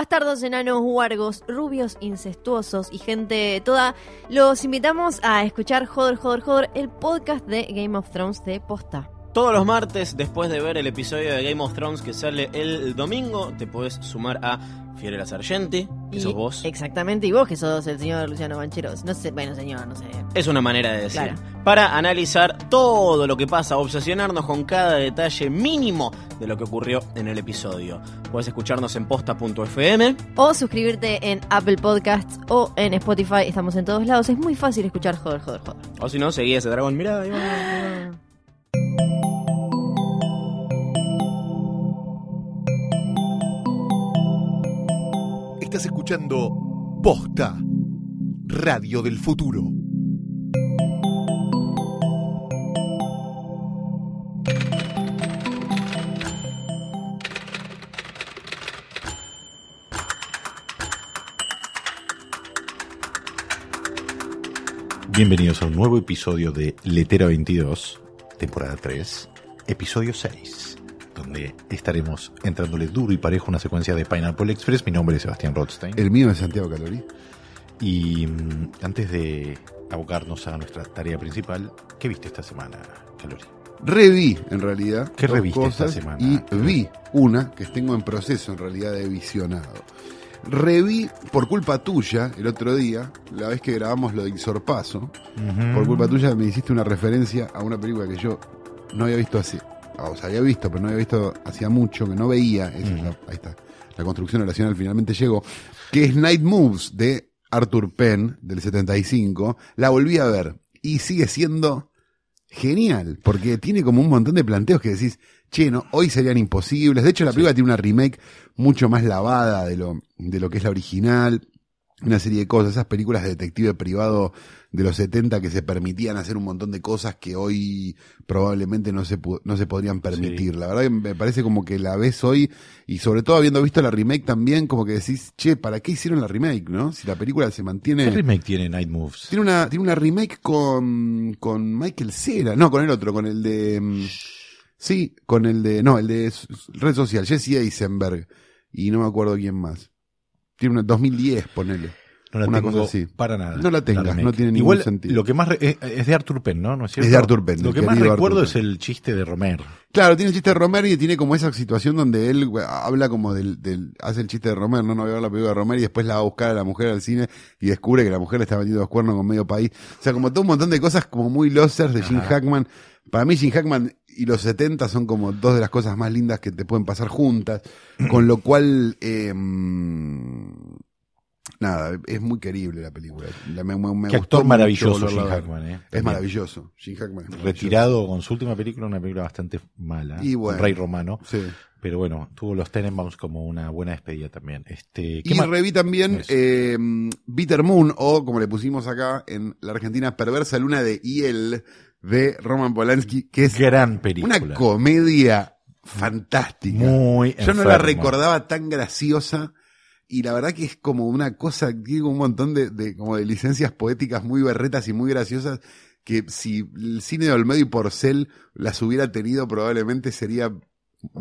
bastardos, enanos, huargos, rubios, incestuosos y gente toda, los invitamos a escuchar Joder, Joder, Joder, el podcast de Game of Thrones de Posta. Todos los martes, después de ver el episodio de Game of Thrones que sale el domingo, te puedes sumar a Fiorella Sargenti, que Y- sos vos. Exactamente, y vos que sos el señor Luciano Bancheros. No sé, bueno, señor, no sé. Es una manera de decir. Claro. Para analizar todo lo que pasa, obsesionarnos con cada detalle mínimo de lo que ocurrió en el episodio. Puedes escucharnos en posta.fm. O suscribirte en Apple Podcasts o en Spotify. Estamos en todos lados. Es muy fácil escuchar Joder, Joder, Joder. O si no, seguí ese dragón. Mirá, ahí va, ahí va. Estás escuchando Posta, Radio del Futuro. Bienvenidos a un nuevo episodio de Letera 22, temporada 3, episodio 6, donde estaremos entrándole duro y parejo una secuencia de Pineapple Express. Mi nombre es Sebastián Rothstein. El mío es Santiago Calori. Y mm, antes de abocarnos a nuestra tarea principal, ¿qué viste esta semana, Calori? Reví, en realidad. ¿Qué reviste esta semana? Y vi una que tengo en proceso, en realidad, de visionado. Reví por culpa tuya el otro día, la vez que grabamos lo de Xorpaso. Por culpa tuya me hiciste una referencia a una película que yo no había visto hace. O sea, había visto, pero no había visto hacía mucho, que no veía. Esa es la- ahí está. La construcción oracional finalmente llegó. Que es Night Moves de Arthur Penn, del 75. La volví a ver. Y sigue siendo genial. Porque tiene como un montón de planteos que decís, che, no, hoy serían imposibles. De hecho, la película tiene una remake mucho más lavada de lo, de lo que es la original una serie de cosas, esas películas de detective privado de los 70 que se permitían hacer un montón de cosas que hoy probablemente no se, no se podrían permitir. La verdad que me parece como que la ves hoy y sobre todo habiendo visto la remake también, como que decís, che, ¿para qué hicieron la remake, no? Si la película se mantiene... ¿Qué remake tiene Night Moves? Tiene una, tiene una remake con, con Michael Cera, no, con el otro, con el de... mm, Sí, con el de... No, el de Red Social, Jesse Eisenberg. Y no me acuerdo quién más. Tiene una 2010, ponele. No la una tengo cosa así. para nada. No la tengas, no tiene ningún Igual, sentido. Lo que más re- es, es de Arthur Penn, ¿no? ¿No es cierto? Es de Arthur Penn, Lo que más recuerdo es el chiste de Romer. Claro, tiene el chiste de Romer y tiene como esa situación donde él habla como del, del, hace el chiste de Romer, no, no voy a ver la película de Romer y después la va a buscar a la mujer al cine y descubre que la mujer le está metiendo los cuernos con medio país. O sea, como todo un montón de cosas como muy losers de Jim Hackman. Para mí Jim Hackman y los 70 son como dos de las cosas más lindas que te pueden pasar juntas, con lo cual, eh, nada, es muy querible la película. La- me, me- me Qué gustó actor maravilloso Jim ver. Hackman, ¿eh? Es maravilloso. Jim Hackman es maravilloso. Retirado con su última película, una película bastante mala. Y bueno. Un Rey Romano. Sí. Pero bueno, tuvo los Tenenbaums como una buena despedida también. Este, ¿qué Y más? reví también eh, Bitter Moon, o como le pusimos acá en la Argentina, Perversa Luna de Hiel, de Roman Polanski, que es Gran película. una comedia fantástica. Muy Yo no la recordaba tan graciosa y la verdad que es como una cosa, tiene un montón de, de- como de licencias poéticas muy berretas y muy graciosas que si el cine de Olmedo y Porcel las hubiera tenido probablemente sería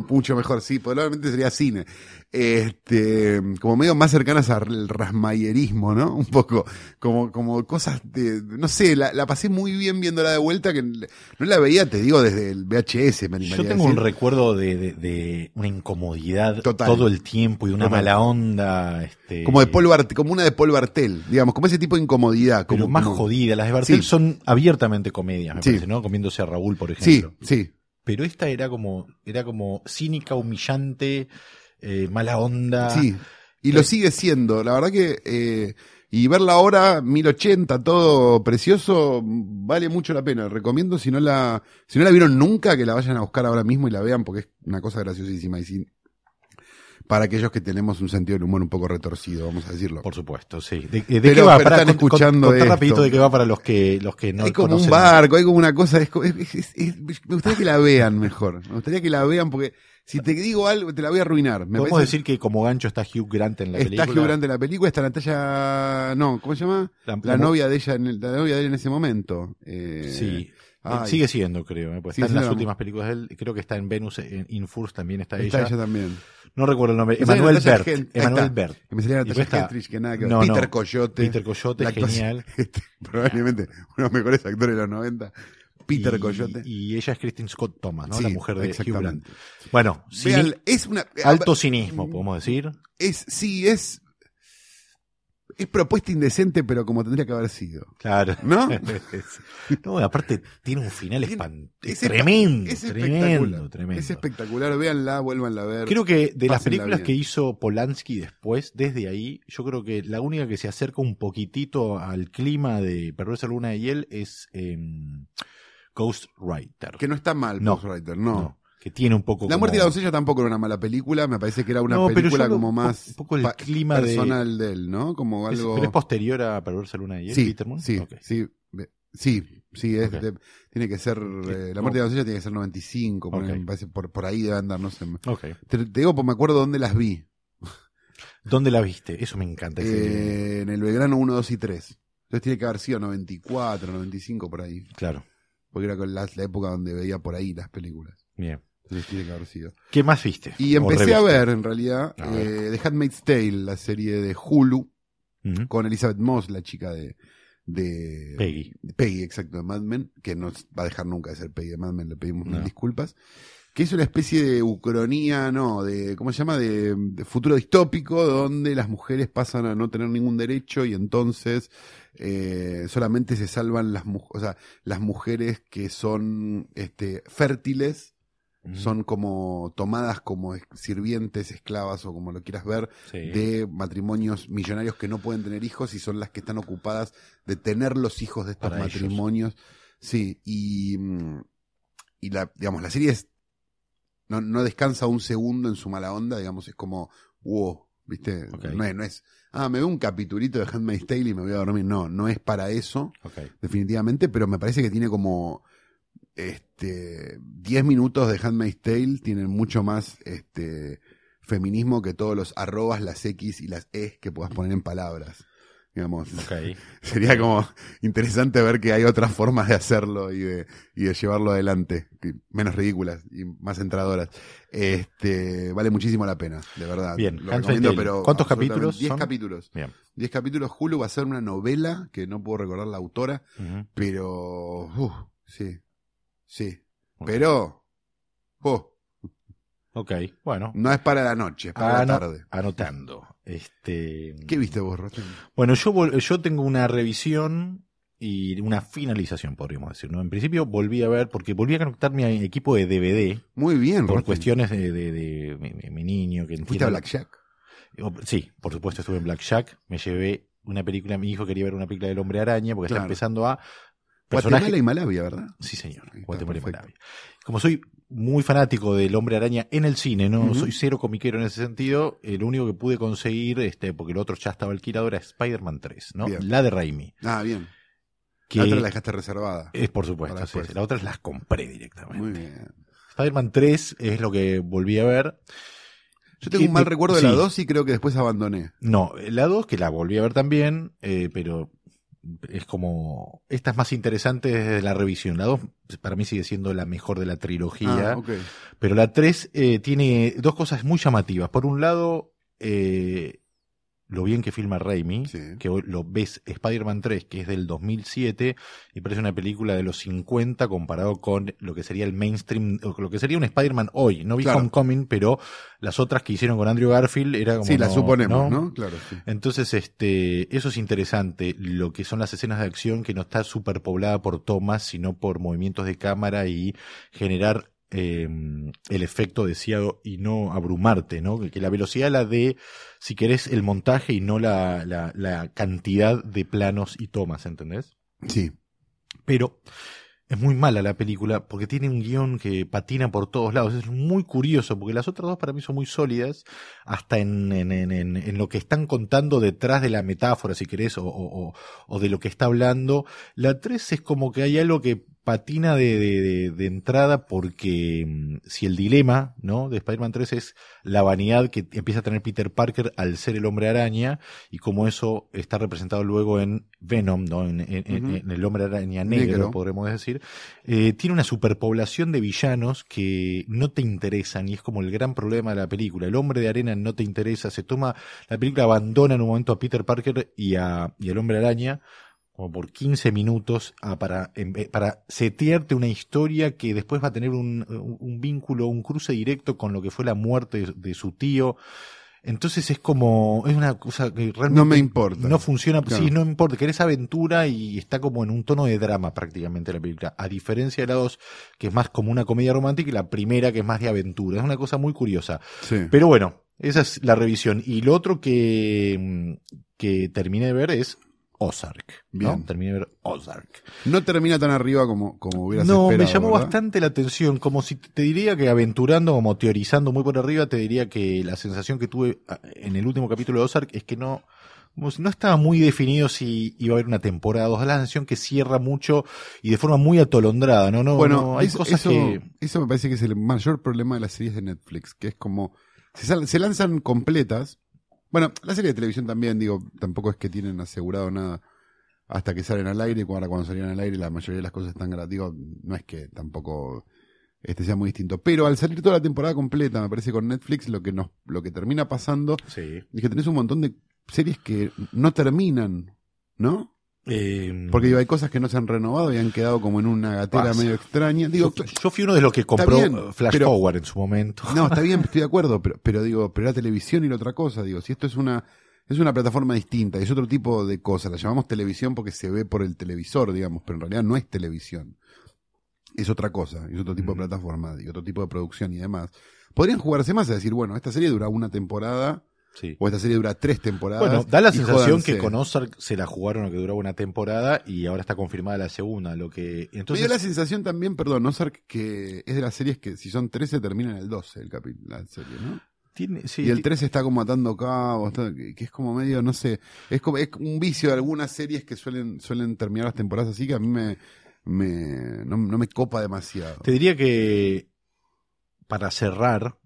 mucho mejor, sí, probablemente sería cine. Este, como medio más cercanas al rasmayerismo, ¿no? Un poco, como, como cosas de, no sé, la, la pasé muy bien viéndola de vuelta, que no la veía, te digo, desde el VHS, me animaría Yo tengo un recuerdo de, de- de una incomodidad Total. todo el tiempo y una Total. mala onda. Este, Como de Paul como una de Paul Bartel, digamos, como ese tipo de incomodidad. Pero Como, más como- jodida. Las de Bartel Sí. son abiertamente comedias, me Sí. parece, ¿no? Comiéndose a Raúl, por Sí, ejemplo. sí. Pero esta era como, era como cínica, humillante, eh, mala onda. Sí, y lo sigue siendo. La verdad que, eh, y verla ahora, 1080, todo precioso, vale mucho la pena. Recomiendo, si no la, si no la vieron nunca, que la vayan a buscar ahora mismo y la vean, porque es una cosa graciosísima. Y para aquellos que tenemos un sentido del humor un poco retorcido, vamos a decirlo. Por supuesto, sí. ¿De, de Pero- qué va? pero Pará, están cont- escuchando contá esto. rapidito de qué va para los que, los que no hay como un conocen. barco, hay como una cosa, es, es- es- me gustaría que la vean mejor. Me gustaría que la vean porque si te digo algo te la voy a arruinar. Me Podemos parece- decir que como gancho está Hugh Grant en la Está película. Hugh Grant en la película, está Natalia, no, ¿cómo se llama? La- La, la novia de ella, en el- la novia de él en ese momento. Eh, Sí. Ay. Sigue siendo, creo. ¿eh? Pues está en las últimas películas de él. Creo que está en Venus, en In Furs también está, Está ella. ella también. No recuerdo el nombre. Emanuel Bert. Emanuel. Bert. Que me salía Natasha Hentrich, que nada que ver. No, Peter no. Coyote. Peter Coyote, genial. este, probablemente uno de los mejores actores de los 90. Peter y, Coyote. Y ella es Christine Scott Thomas, ¿no? Sí, la mujer de Hugh Grant. Bueno, Vean, es una. alto cinismo, podemos decir. Es, sí, es. Es propuesta indecente, pero como tendría que haber sido. Claro. ¿No? no, aparte tiene un final Tiene- espan- es tremendo, Es tremendo, tremendo. Es espectacular. Véanla, vuélvanla a ver. Creo que de las películas bien. que hizo Polanski después, desde ahí, yo creo que la única que se acerca un poquitito al clima de Perversa Luna de Hiel es em, Ghost Rider. Que no está mal, No. Ghostwriter, no. No, que tiene un poco La como- muerte y la doncella tampoco era una mala película, me parece que era una No, película lo- como un más poco el clima de- personal de... él, ¿no? Como Es- algo ¿Pero es posterior a Perversa Luna de Hiel, Sí, Peter Moon? sí, Ok. sí, sí, sí, es Ok. de- tiene que ser eh, la muerte y la doncella tiene que ser 95, por, Ok. me parece, por, por ahí debe andar, no sé. Te, te digo, pues me acuerdo dónde las vi. ¿Dónde la viste? Eso me encanta. Eh, en el Belgrano 1, 2 y 3. Entonces tiene que haber sido 94, 95 por ahí, Claro, porque era la, la época donde veía por ahí las películas. bien. Que haber sido. ¿Qué más viste? Y empecé a ver, en realidad, A ver. eh, The Handmaid's Tale, la serie de Hulu, con Elizabeth Moss, la chica de, de Peggy. de Peggy, exacto, de Mad Men, que no va a dejar nunca de ser Peggy de Mad Men, le pedimos No. mil disculpas. Que es una especie de ucronía, no, de, ¿cómo se llama? De, de futuro distópico, donde las mujeres pasan a no tener ningún derecho y entonces eh, solamente se salvan las, o sea, las mujeres que son este, fértiles Son como tomadas como es- sirvientes, esclavas o como lo quieras ver, Sí. de matrimonios millonarios que no pueden tener hijos y son las que están ocupadas de tener los hijos de estos Para ellos. matrimonios. Sí, y, y la, digamos, la serie es, no, no descansa un segundo en su mala onda, digamos, es como, wow, ¿viste? No, es, no es, ah, me veo un capitulito de Handmaid's Tale y me voy a dormir. No, no es para eso definitivamente, pero me parece que tiene como este 10 minutos de Handmaid's Tale tienen mucho más este feminismo que todos los arrobas, las X y las E que puedas poner en palabras. Digamos, sería como interesante ver que hay otras formas de hacerlo y de, y de llevarlo adelante, menos ridículas y más entradoras. Este, vale muchísimo la pena, de verdad. Bien, Lo recomiendo, pero ¿Cuántos capítulos 10 son? capítulos. Bien. 10 capítulos. Hulu va a ser una novela que no puedo recordar la autora, pero, uf, sí, sí. Pero, oh, Ok, bueno. no es para la noche, es para Ano- la tarde. Anotando. Este. ¿Qué viste vos? Bueno, yo, yo tengo una revisión y una finalización, podríamos decir. ¿no? En principio volví a ver, porque volví a conectar mi equipo de DVD Muy bien, por cuestiones de, de- de mi, niño. que ¿Fuiste a Blackjack? Sí, por supuesto estuve en Blackjack. Me llevé una película, mi hijo quería ver una película del hombre araña porque Claro. está empezando a... Guatemala personaje- y Malavia, ¿verdad? Sí, señor. Está, Guatemala y perfecto. Malawi. Como soy muy fanático del Hombre Araña en el cine, no soy cero comiquero en ese sentido, eh, lo único que pude conseguir, este, porque el otro ya estaba alquilado, era Spider-Man 3, ¿no? Bien. La de Raimi. Ah, bien. Que La otra la dejaste reservada. es por supuesto, sí, la otra las compré directamente. Muy bien. Spider-Man 3 es lo que volví a ver. Yo tengo Y un mal recuerdo de la sí. 2 y creo que después abandoné. No, la 2 que la volví a ver también, eh, pero es como... Esta es más interesante desde la revisión. La 2 para mí sigue siendo la mejor de la trilogía. Ah. Pero la 3 eh, tiene dos cosas muy llamativas. Por un lado, eh, lo bien que filma Raimi, Sí. que hoy lo ves Spider-Man 3, que es del 2007, y parece una película de los 50 comparado con lo que sería el mainstream, o lo que sería un Spider-Man hoy. No vi Claro. Homecoming, pero las otras que hicieron con Andrew Garfield era como... Sí, la suponemos, ¿no? ¿no? Claro, sí. Entonces, este, eso es interesante, lo que son las escenas de acción que no está superpoblada por tomas, sino por movimientos de cámara y generar eh, el efecto deseado y no abrumarte, ¿no? Que la velocidad la de, si querés, el montaje y no la, la, la cantidad de planos y tomas, ¿entendés? Sí. Pero es muy mala la película porque tiene un guion que patina por todos lados. Es muy curioso porque las otras dos para mí son muy sólidas, hasta en, en, en, lo que están contando detrás de la metáfora, si querés, o, o, o- o de lo que está hablando. La tres es como que hay algo que patina de, de- de- entrada porque mm, si el dilema ¿no? de Spider-Man 3 es la vanidad que empieza a tener Peter Parker al ser el hombre araña y como eso está representado luego en Venom, ¿no? en el hombre araña negro, Negro. podremos decir, eh, tiene una superpoblación de villanos que no te interesan y es como el gran problema de la película. El hombre de arena no te interesa, se toma, la película abandona en un momento a Peter Parker y, a, y al hombre araña como por 15 minutos ah, para, em- eh, para setearte una historia que después va a tener un, vínculo, un cruce directo con lo que fue la muerte de, de su tío. Entonces es como, es una cosa que realmente No me importa. no funciona, Claro. sí, no importa, querés aventura y está como en un tono de drama prácticamente la película, a diferencia de la dos, que es más como una comedia romántica, y la primera que es más de aventura, es una cosa muy curiosa. Sí. Pero bueno, esa es la revisión. Y lo otro que, que terminé de ver es Ozark. ¿no? Bien. Terminé de ver Ozark. No termina tan arriba como, como hubieras No, esperado. me llamó ¿verdad? bastante la atención, como si te diría que aventurando, como teorizando muy por arriba, te diría que la sensación que tuve ah, en el último capítulo de Ozark es que no, no estaba muy definido si iba a haber una temporada 2. Da la sensación que cierra mucho y de forma muy atolondrada, ¿no? no Bueno, no, hay eso, cosas eso, que... eso me parece que es el mayor problema de las series de Netflix, que es como se, sal- se lanzan completas. Bueno, la serie de televisión también, digo, tampoco es que tienen asegurado nada hasta que salen al aire, cuando, cuando salían al aire la mayoría de las cosas están gratis. Digo, no es que tampoco este sea muy distinto. Pero al salir toda la temporada completa, me parece con Netflix lo que nos, lo que termina pasando Sí. es que tenés un montón de series que no terminan, ¿no? Eh, Porque digo, hay cosas que no se han renovado y han quedado como en una gatera Pasa. medio extraña. Digo, yo, yo fui uno de los que compró bien, eh, Flash pero- en su momento. No, está bien, estoy de acuerdo, pero, pero digo, pero la televisión y la otra cosa, digo, si esto es una, es una plataforma distinta, es otro tipo de cosa, la llamamos televisión porque se ve por el televisor, digamos, pero en realidad no es televisión. Es otra cosa, es otro tipo de plataforma, y otro tipo de producción y demás. Podrían jugarse más a decir, bueno, esta serie dura una temporada, Sí. o esta serie dura tres temporadas. Bueno, da la sensación que con Ozark se la jugaron a que duraba una temporada y ahora está confirmada la segunda, lo que Me entonces dio la sensación también, perdón, Ozark, que es de las series que si son 13 termina en el 12 el la serie, ¿no? tiene, sí, y el ti- 13 está como atando cabos, que, que es como medio, no sé, es como es un vicio de algunas series que suelen suelen terminar las temporadas así que a mí me, me no, no me copa demasiado. te diría que para cerrar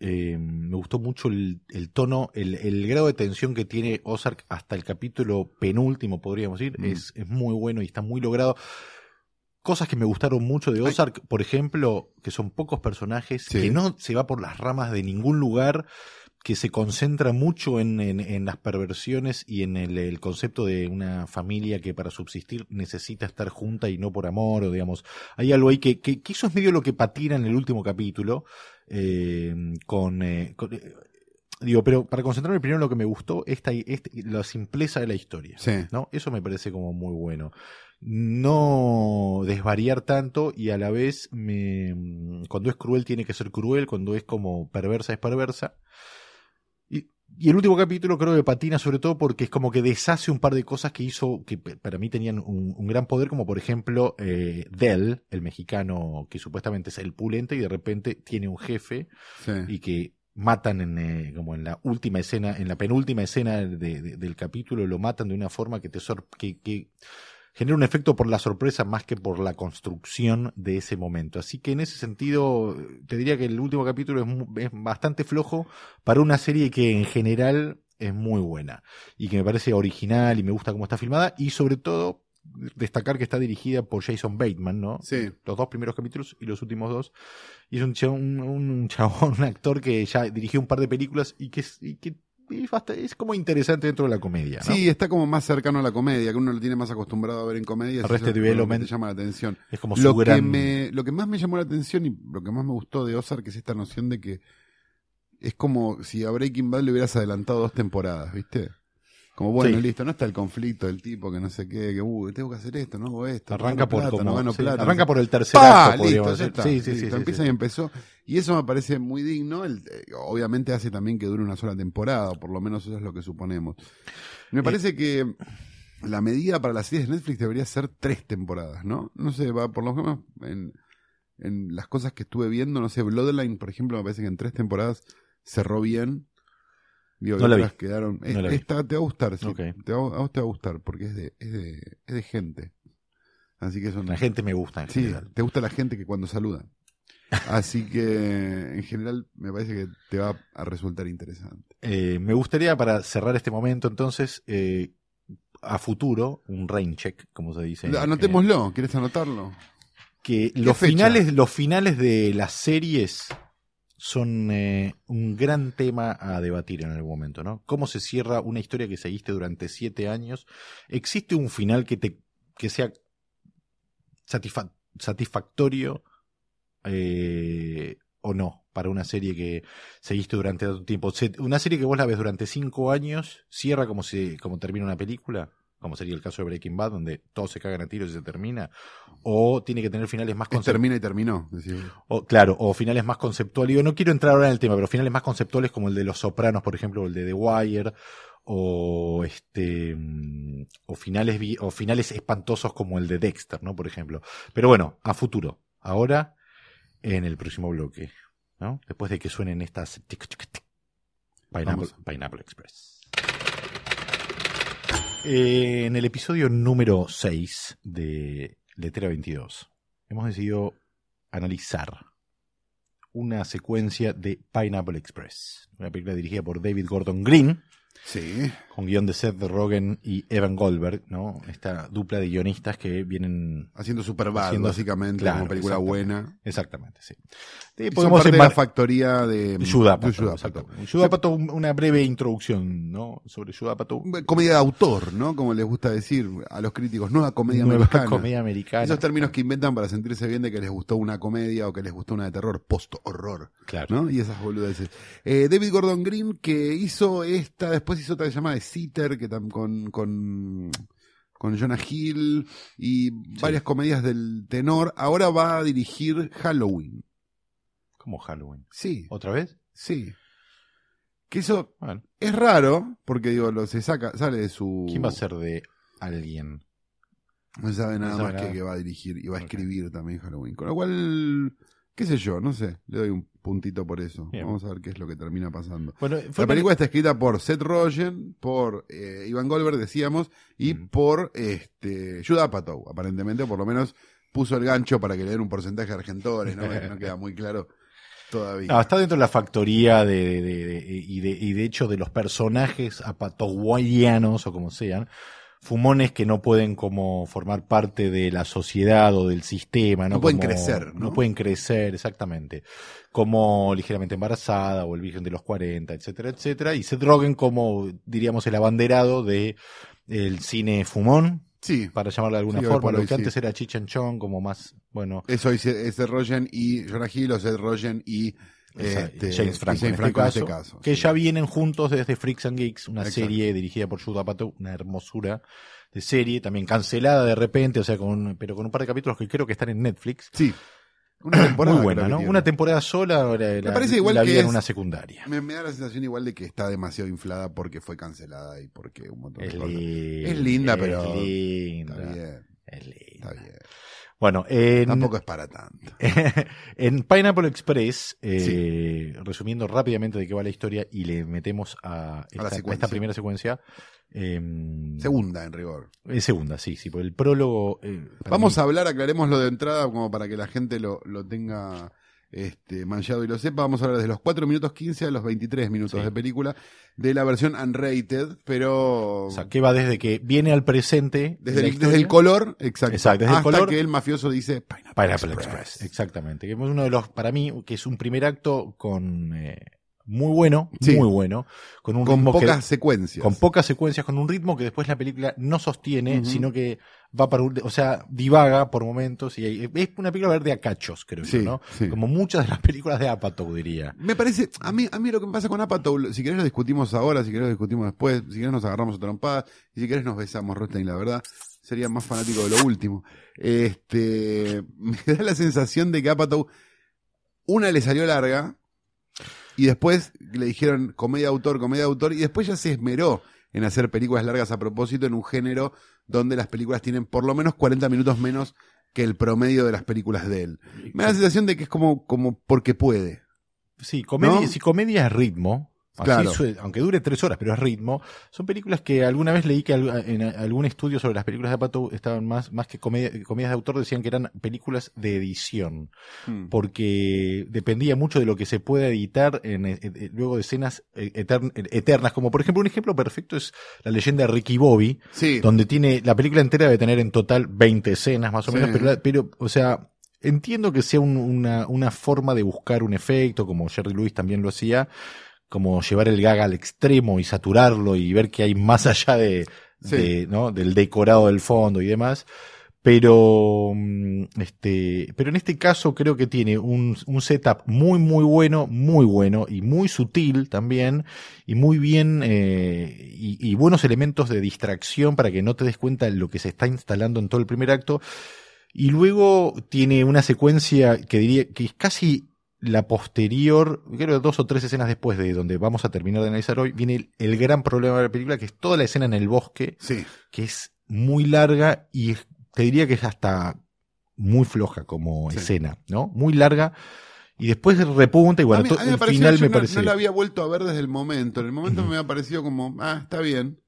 eh, me gustó mucho el, el tono, el, el grado de tensión que tiene Ozark hasta el capítulo penúltimo, podríamos decir, Mm. es, es muy bueno y está muy logrado. Cosas que me gustaron mucho de Ay. Ozark, por ejemplo, que son pocos personajes, Sí. que no se va por las ramas de ningún lugar, que se concentra mucho en, en- en las perversiones y en el, el concepto de una familia que para subsistir necesita estar junta y no por amor, o digamos, hay algo ahí que, que, que eso es medio lo que patina en el último capítulo, eh, con, eh, con- eh, digo, pero para concentrarme primero en lo que me gustó, esta, este- la simpleza de la historia. Sí. ¿no? Eso me parece como muy bueno. No desvariar tanto y a la vez me, cuando es cruel tiene que ser cruel, cuando es como perversa es perversa. Y, el último capítulo creo que patina sobre todo porque es como que deshace un par de cosas que hizo que para mí tenían un, un gran poder, como por ejemplo eh, Del, el mexicano que supuestamente es el pulente y de repente tiene un jefe sí. y que matan en eh, como en la última escena, en la penúltima escena de- de- del capítulo, lo matan de una forma que te sor- que, que genera un efecto por la sorpresa más que por la construcción de ese momento. Así que en ese sentido, te diría que el último capítulo es, es bastante flojo para una serie que en general es muy buena y que me parece original y me gusta cómo está filmada y sobre todo destacar que está dirigida por Jason Bateman, ¿no? Sí. Los dos primeros capítulos y los últimos dos. Y es un chabón, un, un chabón, un actor que ya dirigió un par de películas y que es, y que es, como interesante dentro de la comedia, ¿no? Sí, está como más cercano a la comedia, que uno lo tiene más acostumbrado a ver en comedia. Arrested Development. te llama la atención. Es como Lo su que, gran... me, lo que más me llamó la atención y lo que más me gustó de Ozark es esta noción de que es como si a Breaking Bad le hubieras adelantado dos temporadas, ¿viste? Como bueno, Sí. listo, no está el conflicto del tipo que no sé qué, que uh, tengo que hacer esto, no hago esto. Arranca por plata, como, no gano sí, plata, arranca no sé por el tercer acto, Listo, ya está. Sí, sí, sí, Listo, empieza y empezó. Y eso me parece muy digno. El- eh, obviamente hace también que dure una sola temporada, o por lo menos eso es lo que suponemos. Me Eh, parece que la medida para las series de Netflix debería ser tres temporadas, ¿no? No sé, va por lo menos en, en las cosas que estuve viendo, no sé, Bloodline, por ejemplo, me parece que en tres temporadas cerró bien. Digo, No la vi. quedaron. No la vi. esta te va a gustar, sí. Te va- a vos te va a gustar, porque es de, es de, es de gente. Así que La gente me gusta en Sí, general. te gusta la gente que cuando saluda. Así que en general me parece que te va a resultar interesante. Eh, me gustaría, para cerrar este momento, entonces, eh, a futuro, un rain check, como se dice. eh, Anotémoslo, ¿quieres anotarlo? que los fecha? finales, los finales de las series son eh, un gran tema a debatir en algún momento, ¿no? ¿Cómo se cierra una historia que seguiste durante siete años? ¿Existe un final que te que sea satisfa- satisfactorio eh, o no para una serie que seguiste durante tanto tiempo? Se- Una serie que vos la ves durante cinco años cierra como si como termina una película, como sería el caso de Breaking Bad, donde todos se cagan a tiros y se termina, o tiene que tener finales más Es conceptuales. termina y terminó. O, claro, o finales más conceptuales. Yo no quiero entrar ahora en el tema, pero finales más conceptuales como el de Los Sopranos, por ejemplo, o el de The Wire, o este mm, o finales o finales espantosos como el de Dexter, ¿no? Por ejemplo. Pero bueno, a futuro. Ahora, en el próximo bloque, ¿no? Después de que suenen estas. Pineapple. Pineapple Express. Eh, en el episodio número 6 de Letera 22, hemos decidido analizar una secuencia de Pineapple Express, una película dirigida por David Gordon Green, Sí. con guion de Seth Rogen y Evan Goldberg, ¿no? Esta dupla de guionistas que vienen Haciendo Superbad, Haciendo- básicamente, claro, como película exactamente. buena. exactamente, sí. Y podemos parte de la factoría de exactamente. Judapato, un- una breve introducción, ¿no? Sobre Judapato. Comedia de autor, ¿no? Como les gusta decir a los críticos, nueva comedia Nueva americana. comedia americana. Esos términos que inventan para sentirse bien de que les gustó una comedia o que les gustó una de terror, post-horror, Claro. ¿no? Y esas boludeces. Eh, David Gordon Green, que hizo esta, después hizo otra que se llama The Sitter, que tam- con, con, con Jonah Hill y varias comedias del tenor. Ahora va a dirigir Halloween. Como Halloween. Sí, ¿Otra vez? sí. Que eso Bueno, es raro, porque digo, lo, se saca, sale de su... ¿quién va a ser de alguien? No se sabe nada No sabe más nada. que que va a dirigir y va a escribir también Halloween. Con lo cual, qué sé yo, no sé, le doy un puntito por eso. Bien. Vamos a ver qué es lo que termina pasando. Bueno, La película está escrita por Seth Rogen, por eh, Ivan Goldberg, decíamos, y Mm. por este, Judah Apatow, aparentemente, por lo menos puso el gancho para que le den un porcentaje de argentores, ¿no? no queda muy claro todavía. No, está dentro de la factoría de, de- de- de- y, de, y de hecho de los personajes apatoguayanos o como sean, fumones que no pueden como formar parte de la sociedad o del sistema, ¿no? No pueden Como- crecer, ¿no? pueden crecer, exactamente. Como ligeramente embarazada o el virgen de los 40, etcétera, etcétera. Y Seth Rogen como, diríamos, el abanderado de el cine fumón, sí, para llamarlo de alguna Sí, forma, lo que sí. antes era Chong, como más, bueno, eso dice Seth Rogen y Jonah Hill, o Seth Rogen y este, James Franco, en, este caso, que sí. ya vienen juntos desde Freaks and Geeks, una Exacto. serie dirigida por Judah Apatow, una hermosura de serie, también cancelada de repente, o sea, con pero con un par de capítulos que creo que están en Netflix. Sí. Una temporada. Muy buena, ¿no? tiene. Una temporada sola, la, la- parece igual la que vi en es- una secundaria. Me, me da la sensación igual de que está demasiado inflada porque fue cancelada y porque un montón de Es cosas. linda, Es linda, es pero linda, Está bien, es linda. está bien. Bueno, en, Tampoco es para tanto. en Pineapple Express, eh, resumiendo rápidamente de qué va la historia y le metemos a esta, a secuencia. esta primera secuencia. em, Segunda, en rigor. eh, segunda, sí, sí, porque el prólogo. eh, Vamos mí- a hablar, aclarémoslo de entrada como para que la gente lo, lo tenga este, manchado y lo sepa. Vamos a hablar desde los 4 minutos 15 a los 23 minutos Sí. de película de la versión unrated, pero O sea, que va desde que viene al presente. desde, el, desde el color, exacto, Exacto, desde el hasta color- que el mafioso dice Pineapple, Pineapple Express. Express. Exactamente. Que es uno de los, para mí, que es un primer acto con. eh, muy bueno, Sí. muy bueno. Con un Con ritmo que- pocas secuencias. con pocas secuencias, con un ritmo que después la película no sostiene, sino que va para un, o sea, divaga por momentos y hay- es una película verde a cachos, creo Sí, yo, ¿no? sí. Como muchas de las películas de Apatow, diría. Me parece, a mí, a mí lo que me pasa con Apatow, si querés lo discutimos ahora, si querés lo discutimos después, si querés nos agarramos a trompadas, y si querés nos besamos, Rostein, la verdad, sería más fanático de lo último. Este, me da la sensación de que Apatow, una le salió larga, y después le dijeron comedia autor, comedia autor, y después ya se esmeró en hacer películas largas a propósito en un género donde las películas tienen por lo menos 40 minutos menos que el promedio de las películas de él. Me da la sensación de que es como, como porque puede. Sí, comedia, ¿No? si comedia es ritmo, Claro. aunque dure tres horas, pero es ritmo. Son películas que alguna vez leí que en algún estudio sobre las películas de Apatow estaban más, más que comedia- comedias de autor, decían que eran películas de edición. Mm. Porque dependía mucho de lo que se pueda editar en, eh, eh, luego de escenas eh, etern- eternas. Como por ejemplo, un ejemplo perfecto es la leyenda de Ricky Bobby, Sí. donde tiene, la película entera debe tener en total 20 escenas más o Sí. menos, pero, la- pero, o sea, entiendo que sea un- una, una forma de buscar un efecto, como Jerry Lewis también lo hacía, como llevar el gag al extremo y saturarlo y ver que hay más allá de, Sí. de, ¿no? del decorado del fondo y demás. Pero, mm, este, pero en este caso creo que tiene un, un setup muy, muy bueno, muy bueno y muy sutil también y muy bien, eh, y, y buenos elementos de distracción para que no te des cuenta de lo que se está instalando en todo el primer acto. Y luego tiene una secuencia que diría que es casi la posterior, creo dos o tres escenas después de donde vamos a terminar de analizar hoy, viene el, el gran problema de la película, que es toda la escena en el bosque, Sí. que es muy larga y es- te diría que es hasta muy floja como Sí. escena, ¿no? Muy larga. Y después repunta y bueno, a mí, a mí me el pareció, final me no, parece... no la había vuelto a ver desde el momento. En el momento me ha parecido como, ah, está bien.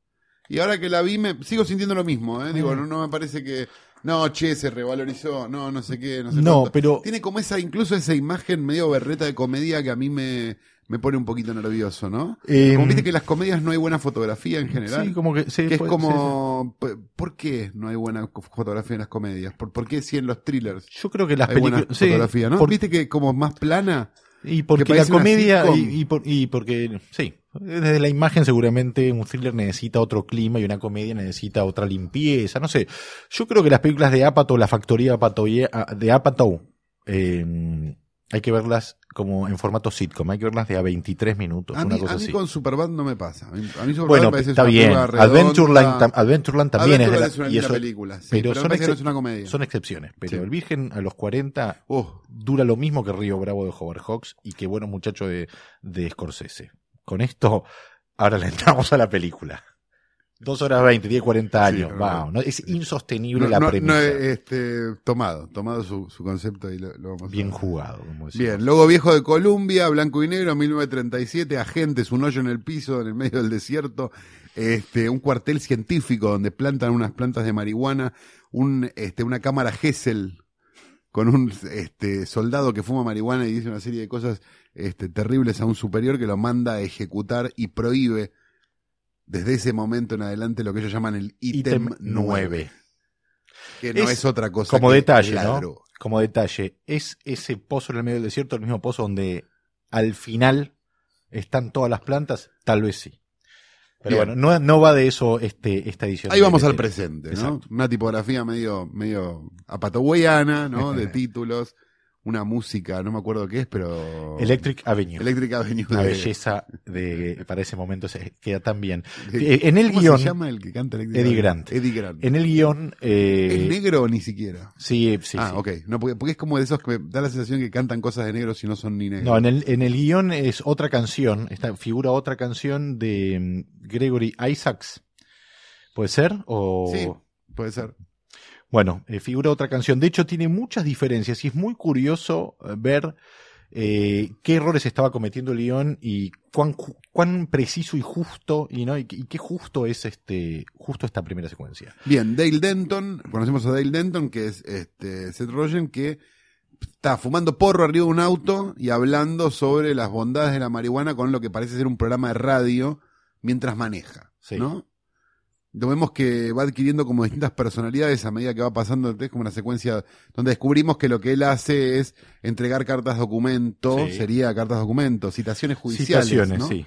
Y ahora que la vi, me sigo sintiendo lo mismo, ¿eh? Digo, no, no me parece que, no, che, se revalorizó, no, no sé qué, no sé No, cuánto. pero Tiene como esa, incluso esa imagen medio berreta de comedia que a mí me, me pone un poquito nervioso, ¿no? eh, Como viste que en las comedias no hay buena fotografía en general. sí, como que, sí, que es puede- como, p- ¿por qué no hay buena co- fotografía en las comedias? ¿Por, por qué sí en los thrillers sí. Yo creo que las hay buena películas... sí, fotografía, no? por- ¿Viste que como más plana? Y porque Que la comedia, y, y por- y porque, sí, desde la imagen seguramente un thriller necesita otro clima y una comedia necesita otra limpieza, no sé. Yo creo que las películas de Apatow, la factoría Apatow, de Apatow, eh, hay que verlas como en formato sitcom, hay que verlas de a 23 minutos, A una mí, cosa a mí así. con Superbad no me pasa. A mí, a mí Superbad Bueno, me parece está una bien. redonda. Adventureland, tam- Adventureland también Adventureland es de la, una y linda eso- película, sí, pero pero, son me parece que no excep- es una comedia. son excepciones. Pero Sí. El Virgen a los 40 Uh, dura lo mismo que Río Bravo de Howard Hawks y que Buenos Muchachos de, de Scorsese. Con esto, ahora le entramos a la película. Dos horas veinte, tiene 40 Sí, años. wow. ¿no? Es insostenible no, la no- premisa. este, tomado, tomado su, su concepto y lo, lo vamos Bien jugado, como decimos. Bien, Logo Viejo de Colombia, blanco y negro, 1937, agentes, un hoyo en el piso, en el medio del desierto, este, un cuartel científico donde plantan unas plantas de marihuana, un, este, una cámara Hessel con un este, soldado que fuma marihuana y dice una serie de cosas este, terribles a un superior que lo manda a ejecutar y prohíbe desde ese momento en adelante lo que ellos llaman el ítem Ítem 9, 9. que no es, Es otra cosa Como que detalle, la ¿no? Como detalle, es ese pozo en el medio del desierto, el mismo pozo donde al final están todas las plantas, tal vez sí. Pero Bien. bueno, no, no va de eso este, esta edición. Ahí de vamos al presente, ¿no? Exacto. Una tipografía medio, medio apatogueyana, ¿no? De títulos, una música, no me acuerdo qué es, pero... Electric Avenue. Electric Avenue. De- belleza de, para ese momento se queda tan bien. Eh, en el ¿Cómo guion, se llama el que canta Electric Eddie? Grant. Eddie Grant. en el guion, eh, ¿Es negro ni siquiera? sí, sí, ah, sí. ok. No, porque, porque es como de esos que me da la sensación que cantan cosas de negros y no son ni negros. No, en el, en el guion es otra canción, esta figura otra canción de mm, Gregory Isaacs. ¿Puede ser? O... Sí, puede ser. Bueno, eh, figura otra canción. De hecho, tiene muchas diferencias y es muy curioso eh, ver eh, qué errores estaba cometiendo el guion y cuán, cuán preciso y justo, y, ¿no? y, qué- y qué justo es este, justo esta primera secuencia. Bien, Dale Denton, conocemos a Dale Denton, que es este Seth Rogen, que está fumando porro arriba de un auto y hablando sobre las bondades de la marihuana con lo que parece ser un programa de radio mientras maneja, Sí. ¿no? Lo vemos que va adquiriendo como distintas personalidades a medida que va pasando, es como una secuencia donde descubrimos que lo que él hace es entregar cartas documento, Sí. sería cartas documento, citaciones judiciales, Citaciones, ¿no? sí.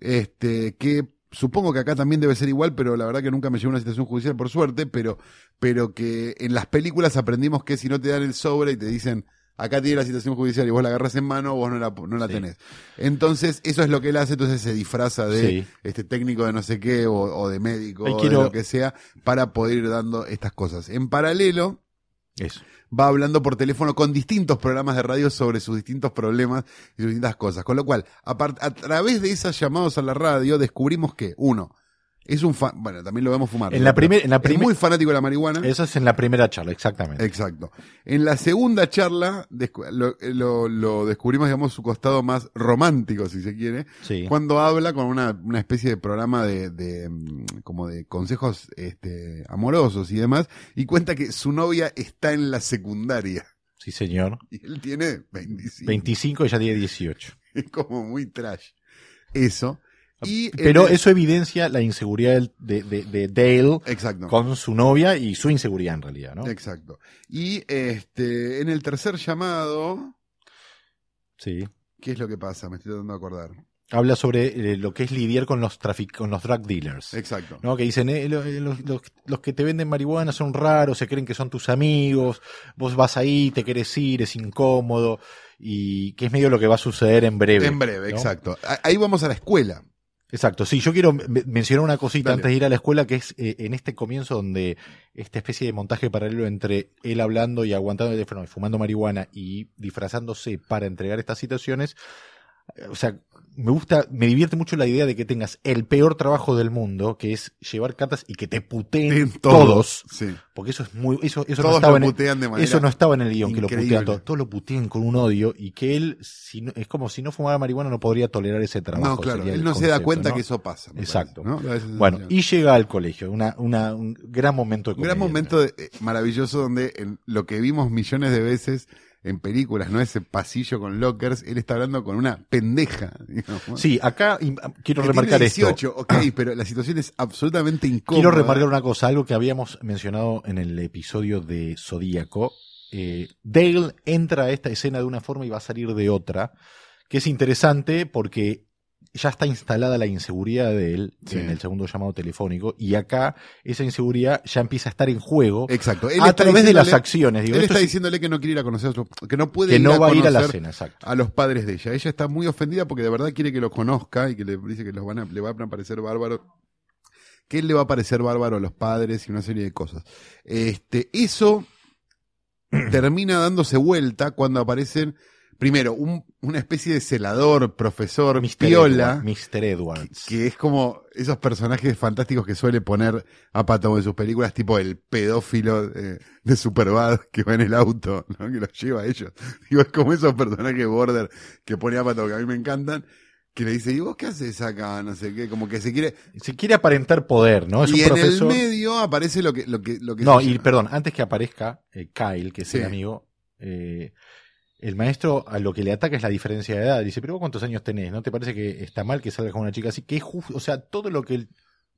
este que supongo que acá también debe ser igual, pero la verdad que nunca me llegó una situación judicial por suerte, pero pero que en las películas aprendimos que si no te dan el sobre y te dicen acá tiene la situación judicial y vos la agarras en mano, vos no la, no la Sí. tenés. Entonces, eso es lo que él hace, entonces se disfraza de Sí. este técnico de no sé qué o, o de médico o quiero- de lo que sea para poder ir dando estas cosas. En paralelo, Eso. va hablando por teléfono con distintos programas de radio sobre sus distintos problemas y sus distintas cosas. Con lo cual, a, a través de esas llamadas a la radio, descubrimos que, uno, Es un fan, bueno, también lo vemos fumar. En la pero primer- en la es muy fanático de la marihuana. Eso es en la primera charla, exactamente. Exacto. En la segunda charla lo, lo- lo descubrimos, digamos, su costado más romántico, si se quiere, Sí. cuando habla con una, una especie de programa de, de, mm, como de consejos este, amorosos y demás, y cuenta que su novia está en la secundaria. Sí, señor. Y él tiene 25. 25 y ya tiene 18. Es como muy trash. Eso. Y Pero el- eso evidencia la inseguridad de, de- de Dale Exacto. con su novia y su inseguridad en realidad, ¿no? Exacto. Y este, en el tercer llamado, Sí. ¿qué es lo que pasa? Me estoy tratando de acordar. Habla sobre eh, lo que es lidiar con los trafic con los drug dealers. Exacto. ¿no? Que dicen, eh, eh, los, los- los que te venden marihuana son raros, se creen que son tus amigos, vos vas ahí, te querés ir, es incómodo, y que es medio lo que va a suceder en breve. En breve, ¿no? exacto. Ahí vamos a la escuela. Exacto, sí, yo quiero me- mencionar una cosita Dale. antes de ir a la escuela, que es eh, en este comienzo donde esta especie de montaje paralelo entre él hablando y aguantando el teléfono y fumando marihuana y disfrazándose para entregar estas situaciones, eh, o sea, me gusta, me divierte mucho la idea de que tengas el peor trabajo del mundo, que es llevar cartas y que te puteen En todos, Sí. porque eso es muy, eso, eso no Todos estaba lo en putean de manera. eso no estaba en el guion, que lo putean todos. Todos lo putean con un odio y que él, si no- es como si no fumara marihuana, no podría tolerar ese trabajo. No, claro. él no se da cuenta ¿no? que eso pasa. Exacto. parece, ¿no? Bueno, y llega al colegio, una, una, un gran momento de Un gran comedia. momento de- eh, maravilloso donde lo que vimos millones de veces en películas, ¿no? Ese pasillo con lockers, él está hablando con una pendeja. digamos, Sí, acá ah, quiero que remarcar tiene esto. 18, ok, pero la situación es absolutamente incómoda. Quiero remarcar una cosa, algo que habíamos mencionado en el episodio de Zodíaco. Eh, Dale entra a esta escena de una forma y va a salir de otra, que es interesante porque ya está instalada la inseguridad de él Sí. en el segundo llamado telefónico y acá esa inseguridad ya empieza a estar en juego Exacto. Él a través de las acciones. Digo, él está es- diciéndole que no quiere ir a conocer a su, que no puede que ir no a va a ir a la cena, exacto. a los padres de ella. Ella está muy ofendida porque de verdad quiere que los conozca y que le dice que los van a, le van a parecer bárbaros. Que él le va a parecer bárbaro a los padres y una serie de cosas. Este, eso termina dándose vuelta cuando aparecen, primero, un- una especie de celador, profesor, Mr. piola, Edward- Mr. Edwards. que es como esos personajes fantásticos que suele poner a Pato en sus películas, tipo el pedófilo de, de Superbad que va en el auto, ¿no? que los lleva a ellos. Digo, es como esos personajes border que pone a Pato que a mí me encantan, que le dice, ¿y vos qué haces acá? No sé qué, como que se quiere. Se quiere aparentar poder, ¿no? Es y un en profesor. el medio aparece lo que, lo que, lo que No, y llama- perdón, antes que aparezca eh, Kyle, que es Sí. el amigo, eh, el maestro a lo que le ataca es la diferencia de edad. Dice, pero vos cuántos años tenés, ¿no te parece que está mal que salgas con una chica así? Que es justo, o sea, todo lo que el